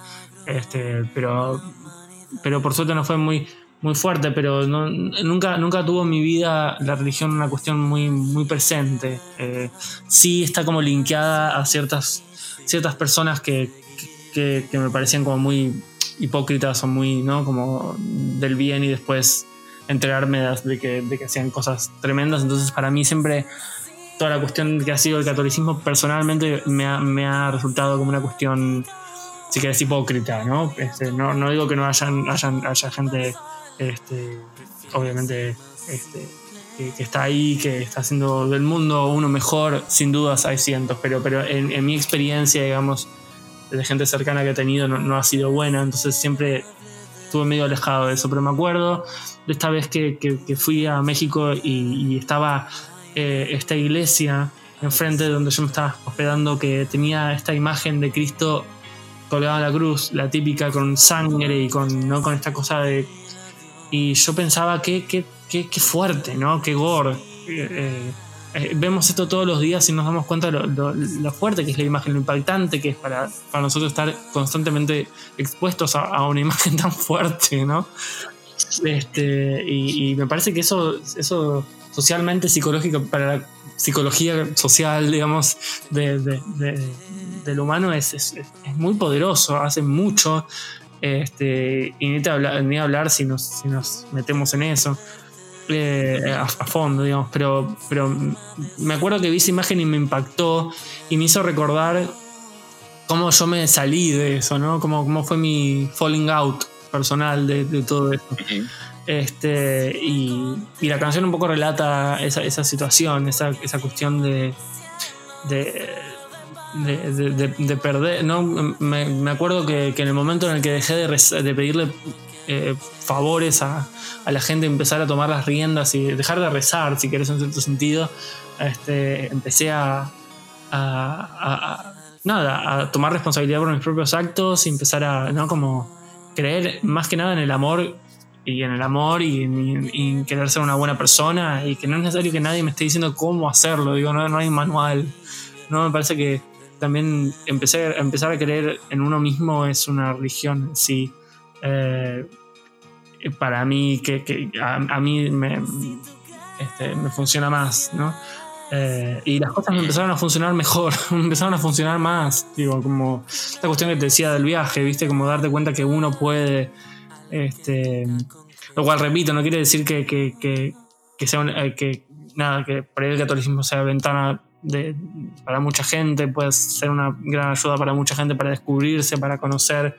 Este, pero, pero por suerte no fue muy, muy fuerte, pero no- nunca, nunca tuvo en mi vida la religión una cuestión muy, muy presente. Eh, sí está como linkeada a ciertas, ciertas personas que, que, me parecían como muy hipócritas o muy, ¿no? Como del bien y después enterarme de, de que, de que hacían cosas tremendas. Entonces para mí siempre toda la cuestión que ha sido el catolicismo personalmente me ha, me ha resultado como una cuestión si querés hipócrita, ¿no? Este, no, no digo que no hayan, hayan haya gente, este, obviamente, este, que, está ahí, que está haciendo del mundo uno mejor, sin dudas hay cientos, pero, pero en, mi experiencia, digamos, de gente cercana que he tenido no, ha sido buena, entonces siempre estuve medio alejado de eso, pero me acuerdo de esta vez que, que- fui a México y, estaba eh, esta iglesia enfrente de donde yo me estaba hospedando que tenía esta imagen de Cristo colgado en la cruz, la típica con sangre y con, ¿no? con esta cosa de... Y yo pensaba, qué, qué, qué, qué fuerte, ¿no? Qué gore. Eh, eh, vemos esto todos los días y nos damos cuenta lo- lo fuerte que es la imagen, lo impactante que es para, para nosotros estar constantemente expuestos a, a una imagen tan fuerte, ¿no? Este, y, y me parece que eso, eso socialmente, psicológico, para la psicología social, digamos, de, de- de- del humano es, es- es muy poderoso, hace mucho. Este, y ni, te habla- ni hablar si nos, si nos metemos en eso eh, a, a fondo, digamos. Pero, pero me acuerdo que vi esa imagen y me impactó y me hizo recordar cómo yo me salí de eso, ¿no? Cómo, cómo fue mi falling out personal de, de todo eso. Este, y, y la canción un poco relata esa, esa situación, esa, esa cuestión de, de, de, de- de- de perder. ¿no? Me, me acuerdo que, que en el momento en el que dejé de, pedirle eh, favores a, a la gente, empezar a tomar las riendas y dejar de rezar, si querés, en cierto sentido, este, empecé a, a- nada, a tomar responsabilidad por mis propios actos y empezar a, ¿no? Como creer más que nada en el amor y en el amor y en, y querer ser una buena persona y que no es necesario que nadie me esté diciendo cómo hacerlo, digo, no, no hay manual. No, me parece que también empecé, empezar a creer en uno mismo es una religión en sí. Eh, para mí, que, que a, mí me, este, me funciona más, ¿no? Eh, y las cosas me empezaron a funcionar mejor, me empezaron a funcionar más. Digo, como esta cuestión que te decía del viaje, ¿viste? Como darte cuenta que uno puede. Este, lo cual, repito, no quiere decir que, que, que, sea un- eh, que nada, que por ahí el catolicismo sea ventana de, para mucha gente, puede ser una gran ayuda para mucha gente para descubrirse, para conocer,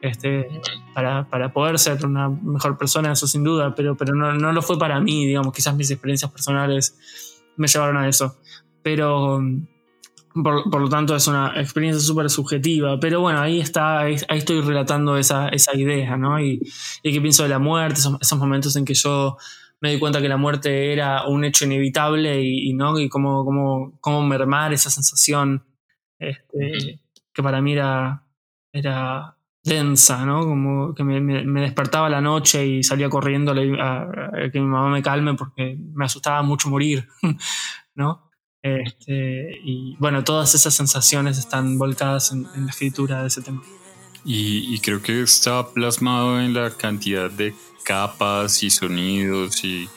este, para, para poder ser una mejor persona, eso sin duda, pero, pero no, no lo fue para mí, digamos, quizás mis experiencias personales me llevaron a eso. Pero por, por lo tanto es una experiencia súper subjetiva. Pero bueno, ahí está, ahí, ahí estoy relatando esa, esa idea, ¿no? Y, y que pienso de la muerte, esos, esos momentos en que yo me di cuenta que la muerte era un hecho inevitable y, y no, y cómo, cómo, cómo mermar esa sensación este, que para mí era, era densa, ¿no? Como que me, me- me despertaba la noche y salía corriendo a, que mi mamá me calme porque me asustaba mucho morir, ¿no? Este, y bueno, todas esas sensaciones están volcadas en, en la escritura de ese tema.
Y, y creo que está plasmado en la cantidad de capas y sonidos y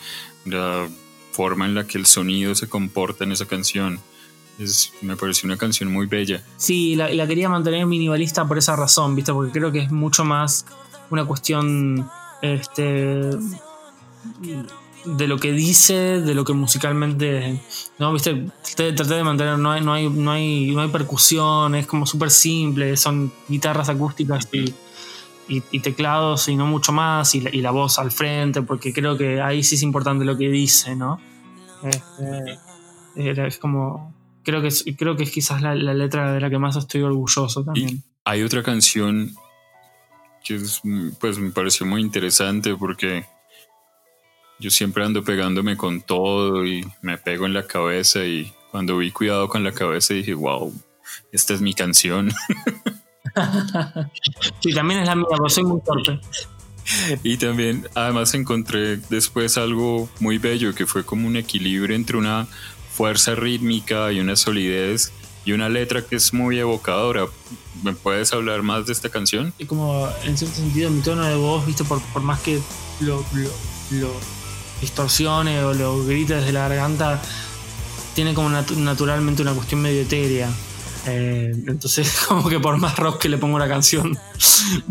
la forma en la que el sonido se comporta en esa canción. Es, me pareció una canción muy bella.
Sí, la, la quería mantener minimalista por esa razón, ¿viste? Porque creo que es mucho más una cuestión este, de lo que dice, de lo que musicalmente. ¿No? ¿Viste? Traté, de mantener, no hay, no hay, no hay, no hay percusión, es como súper simple, son guitarras acústicas y, y, y teclados y no mucho más, y la, y la voz al frente, porque creo que ahí sí es importante lo que dice, ¿no? Este, es como. Creo que es, creo que es quizás la, la letra de la que más estoy orgulloso también.
Hay otra canción que es, pues me pareció muy interesante porque yo siempre ando pegándome con todo y me pego en la cabeza y cuando vi cuidado con la cabeza dije, wow, esta es mi canción.
Sí, también es la mía, porque soy muy torpe.
Y también, además, encontré después algo muy bello que fue como un equilibrio entre una fuerza rítmica y una solidez y una letra que es muy evocadora. ¿Me puedes hablar más de esta canción?
Y como en cierto sentido mi tono de voz, viste, por, por más que lo, lo, lo distorsione o lo grite desde la garganta, tiene como natu- naturalmente una cuestión medio etérea. Eh, entonces, como que por más rock que le pongo la canción,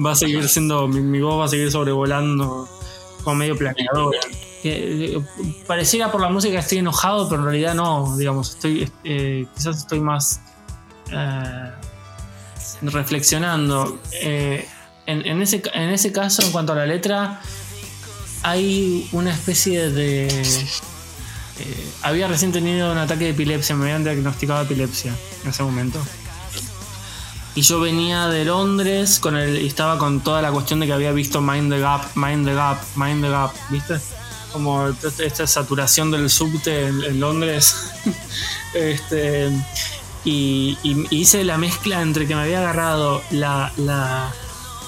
va a seguir siendo, mi, voz va a seguir sobrevolando como medio planeadora. Que, eh, pareciera por la música que estoy enojado, pero en realidad no, digamos, estoy, eh, quizás estoy más eh, reflexionando. En, en ese, en ese caso, en cuanto a la letra, hay una especie de... eh, había recién tenido un ataque de epilepsia, me habían diagnosticado epilepsia en ese momento. Y yo venía de Londres con el, y estaba con toda la cuestión de que había visto Mind the Gap, Mind the Gap, Mind the Gap, ¿viste? Como esta saturación del subte en, Londres. este, y, hice la mezcla entre que me había agarrado la,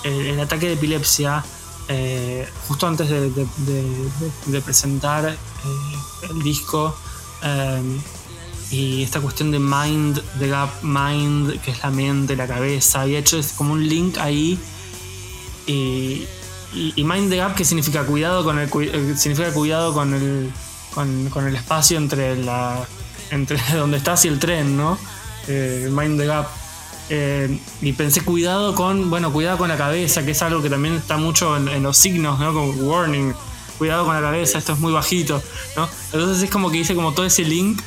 el ataque de epilepsia eh, justo antes de, presentar eh, el disco eh, y esta cuestión de mind, de gap mind, que es la mente, la cabeza, había hecho como un link ahí y, mind the gap que significa cuidado con el significa cuidado con el con, con el espacio entre la entre donde estás y el tren, ¿no? Mind the gap. Eh, y pensé cuidado con, bueno, cuidado con la cabeza, que es algo que también está mucho en, los signos, ¿no? Como warning, cuidado con la cabeza, esto es muy bajito, ¿no? Entonces es como que hice como todo ese link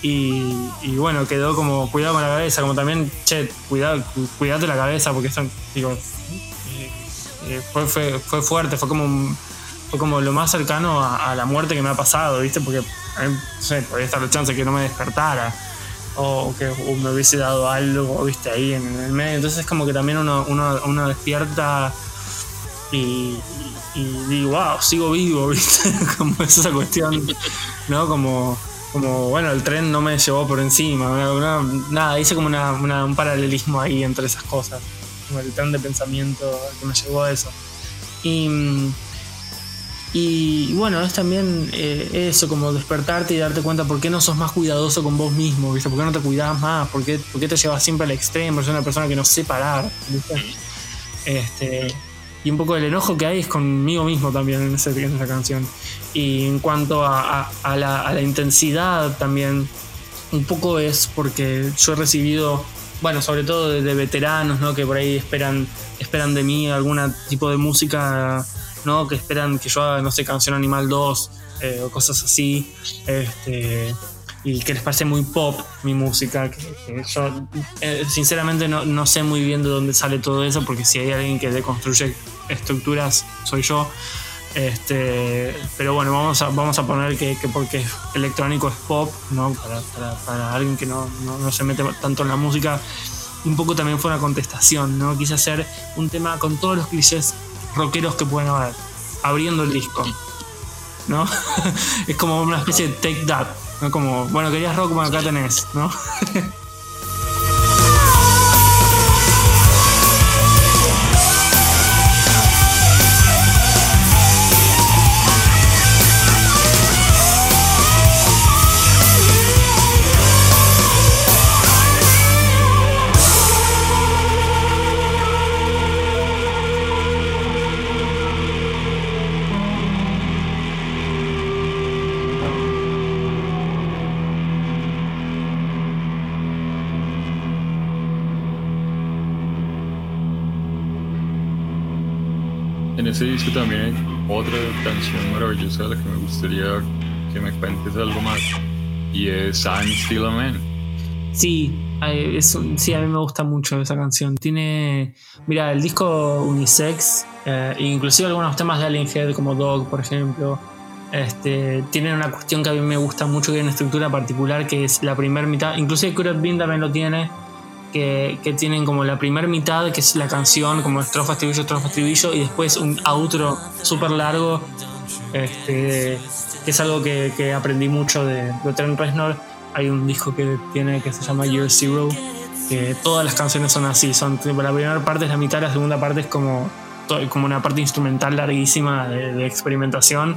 y, y bueno, quedó como cuidado con la cabeza, como también, che, cuidado, cu- cuidate la cabeza, porque esto, digo, eh, eh, fue, fue, fue fuerte, fue como fue como lo más cercano a, la muerte que me ha pasado, ¿viste? Porque, a mí, no sé, podría estar la chance de que no me despertara o que me hubiese dado algo, ¿viste? Ahí en, el medio. Entonces es como que también uno, uno, uno despierta y, y, digo, wow, sigo vivo, ¿viste? como esa cuestión, ¿no? Como, como, bueno, el tren no me llevó por encima, una- una- nada, hice como una, una- un paralelismo ahí entre esas cosas, como el tren de pensamiento que me llevó a eso. Y, y bueno, es también eh, eso, como despertarte y darte cuenta por qué no sos más cuidadoso con vos mismo, ¿viste? ¿Por qué no te cuidás más? ¿Por qué, por qué te llevas siempre al extremo? Sos una persona que no sé parar, ¿viste? Este, y un poco el enojo que hay es conmigo mismo también en, ese- en esa canción. Y en cuanto a, la, intensidad también, un poco es porque yo he recibido, bueno, sobre todo de veteranos, ¿no? Que por ahí esperan, esperan de mí algún tipo de música, ¿no? Que esperan que yo haga, no sé, Canción Animal 2 eh, o cosas así. Este, y que les parece muy pop mi música. Que, que yo, eh, sinceramente, no, no sé muy bien de dónde sale todo eso, porque si hay alguien que deconstruye estructuras, soy yo. Este, pero bueno, vamos a, vamos a poner que, que porque electrónico es pop, ¿no? Para, para- para alguien que no, no- no se mete tanto en la música. Un poco también fue una contestación, ¿no? Quise hacer un tema con todos los clichés rockeros que pueden haber, abriendo el disco, ¿no? es como una especie de take that, ¿no? Como, bueno, querías rock, bueno, acá tenés, ¿no?
Disco también otra canción maravillosa de la que me gustaría que me cuentes algo más. Y es I'm Still a Man.
Sí, es sí, a mí me gusta mucho esa canción. Tiene, mira, el disco unisex, eh, inclusive algunos temas de Alien Head como Dog, por ejemplo, este, tienen una cuestión que a mí me gusta mucho, que hay una estructura particular, que es la primera mitad, inclusive Kurt Bean también lo tiene, que, que tienen como la primera mitad, que es la canción, como estrofa, estribillo, estrofa, estribillo, y después un outro súper largo, este, que es algo que, que aprendí mucho de, de Trent Reznor. Hay un disco que tiene que se llama Year Zero, que todas las canciones son así, son la primera parte es la mitad, la segunda parte es como, como una parte instrumental larguísima de, de experimentación.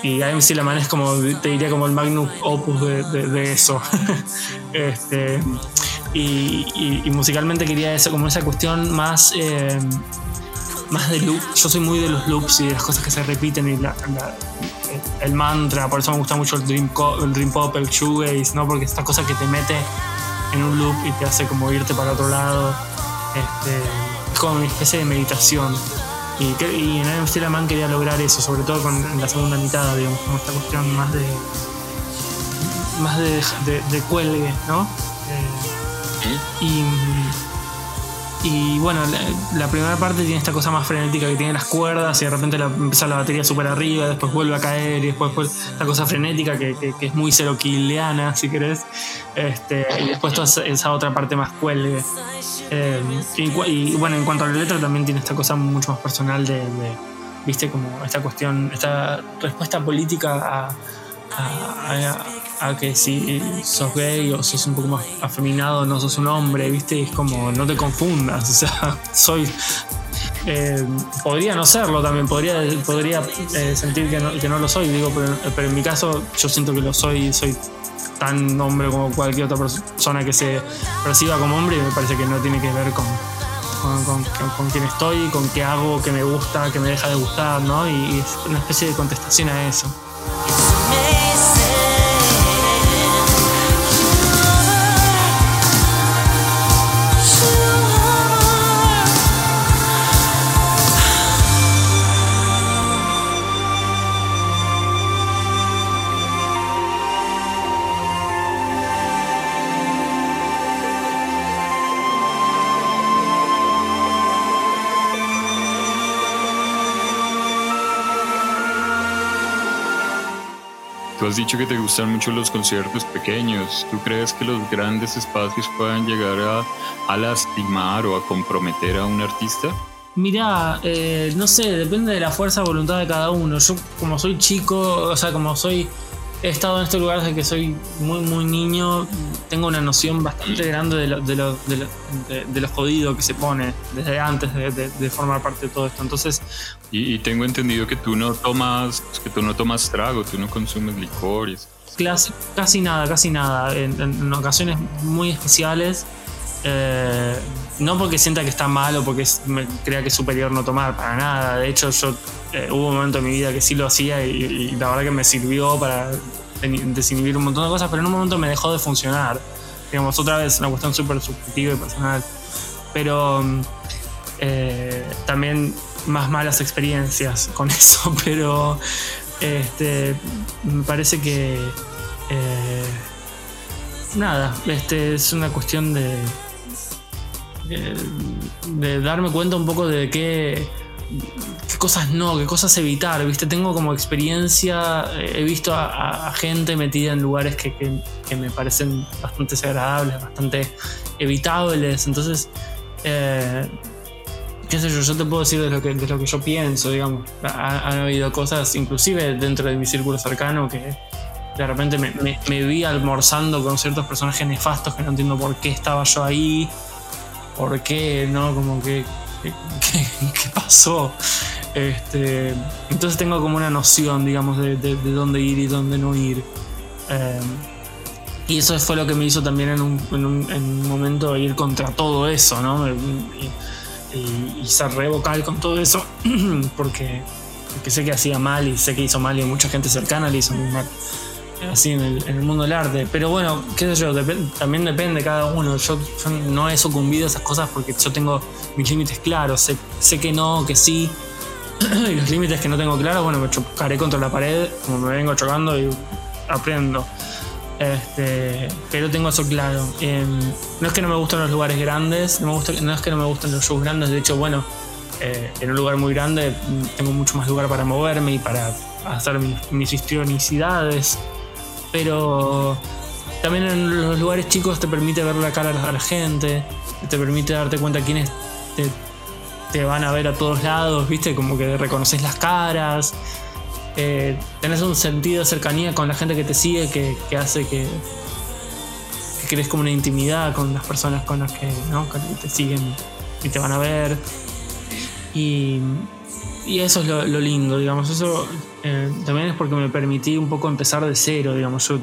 Y IMC La Man es como, te diría como el magnum opus de, de- de eso. este, y, musicalmente quería eso, como esa cuestión más, eh, más de loop. Yo soy muy de los loops y de las cosas que se repiten y la- el, mantra, por eso me gusta mucho el dream, el dream pop, el shoegaze, ¿no? Porque esta cosa que te mete en un loop y te hace como irte para otro lado. Este, es como una especie de meditación. Y, y en MC La Man quería lograr eso, sobre todo con en la segunda mitad, digamos, como esta cuestión más de. más de cuelgue, ¿no? Y, y bueno, la, primera parte tiene esta cosa más frenética que tiene las cuerdas y de repente la, empieza la batería súper arriba, después vuelve a caer y después vuelve la cosa frenética que, que- es muy ceroquiliana, si querés. Este, y después toda esa, otra parte más cuelgue. Eh, y, bueno, en cuanto a la letra también tiene esta cosa mucho más personal de, de, viste, como esta cuestión, esta respuesta política a, a, a- a que si sos gay o sos un poco más afeminado, no sos un hombre, viste, es como no te confundas, o sea, soy... eh, podría no serlo también, podría, podría eh, sentir que no, que no lo soy, digo, pero, pero en mi caso yo siento que lo soy, soy tan hombre como cualquier otra persona que se perciba como hombre y me parece que no tiene que ver con, con, quién estoy, con qué hago, qué me gusta, qué me deja de gustar, ¿no? Y, y es una especie de contestación a eso.
Tú has dicho que te gustan mucho los conciertos pequeños. ¿Tú crees que los grandes espacios puedan llegar a, lastimar o a comprometer a un artista?
Mirá, eh, no sé, depende de la fuerza de voluntad de cada uno. Yo como soy chico, o sea, como soy he estado en este lugar desde que soy muy, muy niño. Tengo una noción bastante grande de lo, de lo, de lo, de- de lo jodido que se pone desde antes de, formar parte de todo esto. Entonces,
Y, y tengo entendido que tú no tomas, que tú no tomas trago, tú no consumes licores.
clas- casi nada, casi nada. En, en- en ocasiones muy especiales. eh, no porque sienta que está mal o porque es- me crea que es superior no tomar, para nada. De hecho, yo eh, hubo un momento en mi vida que sí lo hacía y, la verdad que me sirvió para desinhibir un montón de cosas, pero en un momento me dejó de funcionar. Digamos, otra vez, una cuestión súper subjetiva y personal. Pero mm, eh, también más malas experiencias con eso, pero este, me parece que eh, nada, este es una cuestión de, de, de darme cuenta un poco de qué, qué cosas no, qué cosas evitar, ¿viste? Tengo como experiencia, eh, he visto a, gente metida en lugares que, que- me parecen bastante desagradables, bastante evitables, entonces, eh, qué sé yo, yo te puedo decir de lo que, de lo que yo pienso, digamos. Ha- han habido cosas, inclusive dentro de mi círculo cercano, que de repente me- me vi almorzando con ciertos personajes nefastos que no entiendo por qué estaba yo ahí, por qué, ¿no? Como que, que- ¿qué pasó? Este, entonces tengo como una noción, digamos, de, de- de dónde ir y dónde no ir. Eh, y eso fue lo que me hizo también en un, en un- en un momento ir contra todo eso, ¿no? Y, y- y ser re vocal con todo eso, porque, porque sé que hacía mal y sé que hizo mal y mucha gente cercana le hizo muy mal así en el, mundo del arte. Pero bueno, qué sé yo, depen- también depende de cada uno. Yo, yo no he sucumbido a esas cosas porque yo tengo mis límites claros. Sé, sé que no, que sí. y los límites que no tengo claros, bueno, me chocaré contra la pared, como me vengo chocando y aprendo. Este, pero tengo eso claro. Eh, no es que no me gustan los lugares grandes, no, me gusta, no es que no me gustan los shows grandes, de hecho, bueno, eh, en un lugar muy grande mm, tengo mucho más lugar para moverme y para hacer mis, mis histrionicidades. Pero también en los lugares chicos te permite ver la cara a la gente, te permite darte cuenta quiénes te, van a ver a todos lados, ¿viste? Como que reconoces las caras. eh, tenés un sentido de cercanía con la gente que te sigue que, que hace que, crees como una intimidad con las personas con las que, ¿no? que te siguen y te van a ver. Y, y eso es lo, lindo, digamos. Eso eh, también es porque me permití un poco empezar de cero, digamos. Yo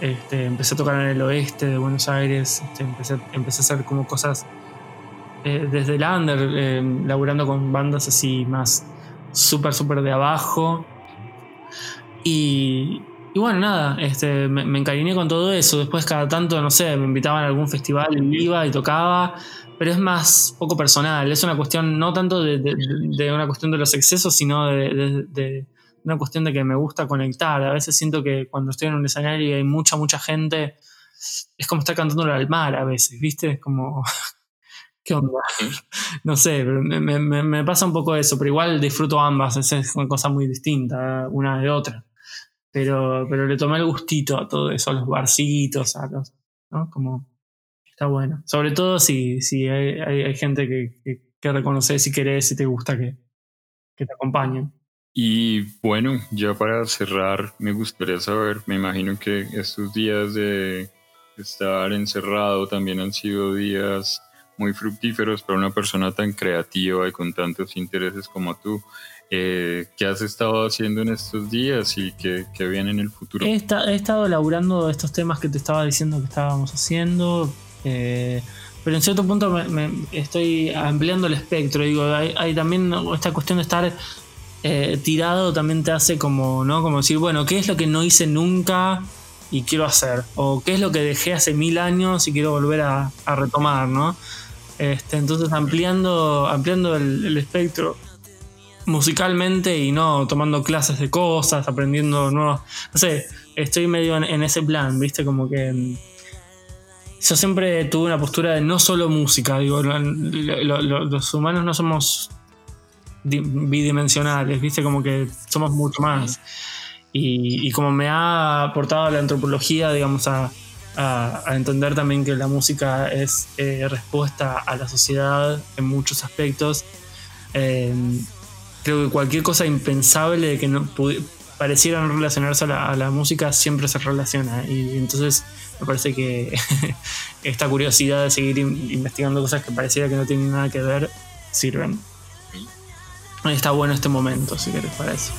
este, empecé a tocar en el oeste de Buenos Aires, este, empecé, empecé a hacer como cosas eh, desde el under, eh, laburando con bandas así más súper, súper de abajo. Y, y bueno, nada, este, me, me encariñé con todo eso. Después, cada tanto, no sé, me invitaban a algún festival y iba y tocaba, pero es más poco personal. Es una cuestión no tanto de, de- de una cuestión de los excesos, sino de, de- una cuestión de que me gusta conectar. A veces siento que cuando estoy en un escenario y hay mucha, mucha gente, es como estar cantándole al mar a veces, ¿viste? Es como. ¿Qué onda? No sé, me, me- me- pasa un poco eso, pero igual disfruto ambas, es una cosa muy distinta una de otra. Pero, pero le tomé el gustito a todo eso, a los barcitos, a los, ¿no? Como está bueno. Sobre todo si, si hay, hay- gente que, que, que reconoces y querés y te gusta que, que te acompañen.
Y bueno, ya para cerrar, me gustaría saber, me imagino que estos días de estar encerrado también han sido días muy fructíferos para una persona tan creativa y con tantos intereses como tú. Eh, ¿Qué has estado haciendo en estos días y qué, viene en el futuro?
He, esta- he estado elaborando estos temas que te estaba diciendo que estábamos haciendo, eh, pero en cierto punto me, estoy ampliando el espectro. Digo, hay, también esta cuestión de estar eh, tirado también te hace como, ¿no? Como decir, bueno, ¿qué es lo que no hice nunca y quiero hacer? O ¿qué es lo que dejé hace mil años y quiero volver a, retomar, ¿no? Este, entonces ampliando, ampliando el espectro musicalmente y no tomando clases de cosas, aprendiendo nuevos. No sé, estoy medio en, en ese plan, ¿viste? Como que. mm, Yo siempre tuve una postura de no solo música, digo, lo- lo- lo- los humanos no somos di- bidimensionales, ¿viste? Como que somos mucho más. y, y como me ha aportado la antropología, digamos, a, a- a entender también que la música es eh, respuesta a la sociedad en muchos aspectos. Eh, creo que cualquier cosa impensable que no pareciera no relacionarse a la, a la música siempre se relaciona. Y entonces me parece que esta curiosidad de seguir in- investigando cosas que pareciera que no tienen nada que ver sirven. Está bueno este momento, si querés, para eso.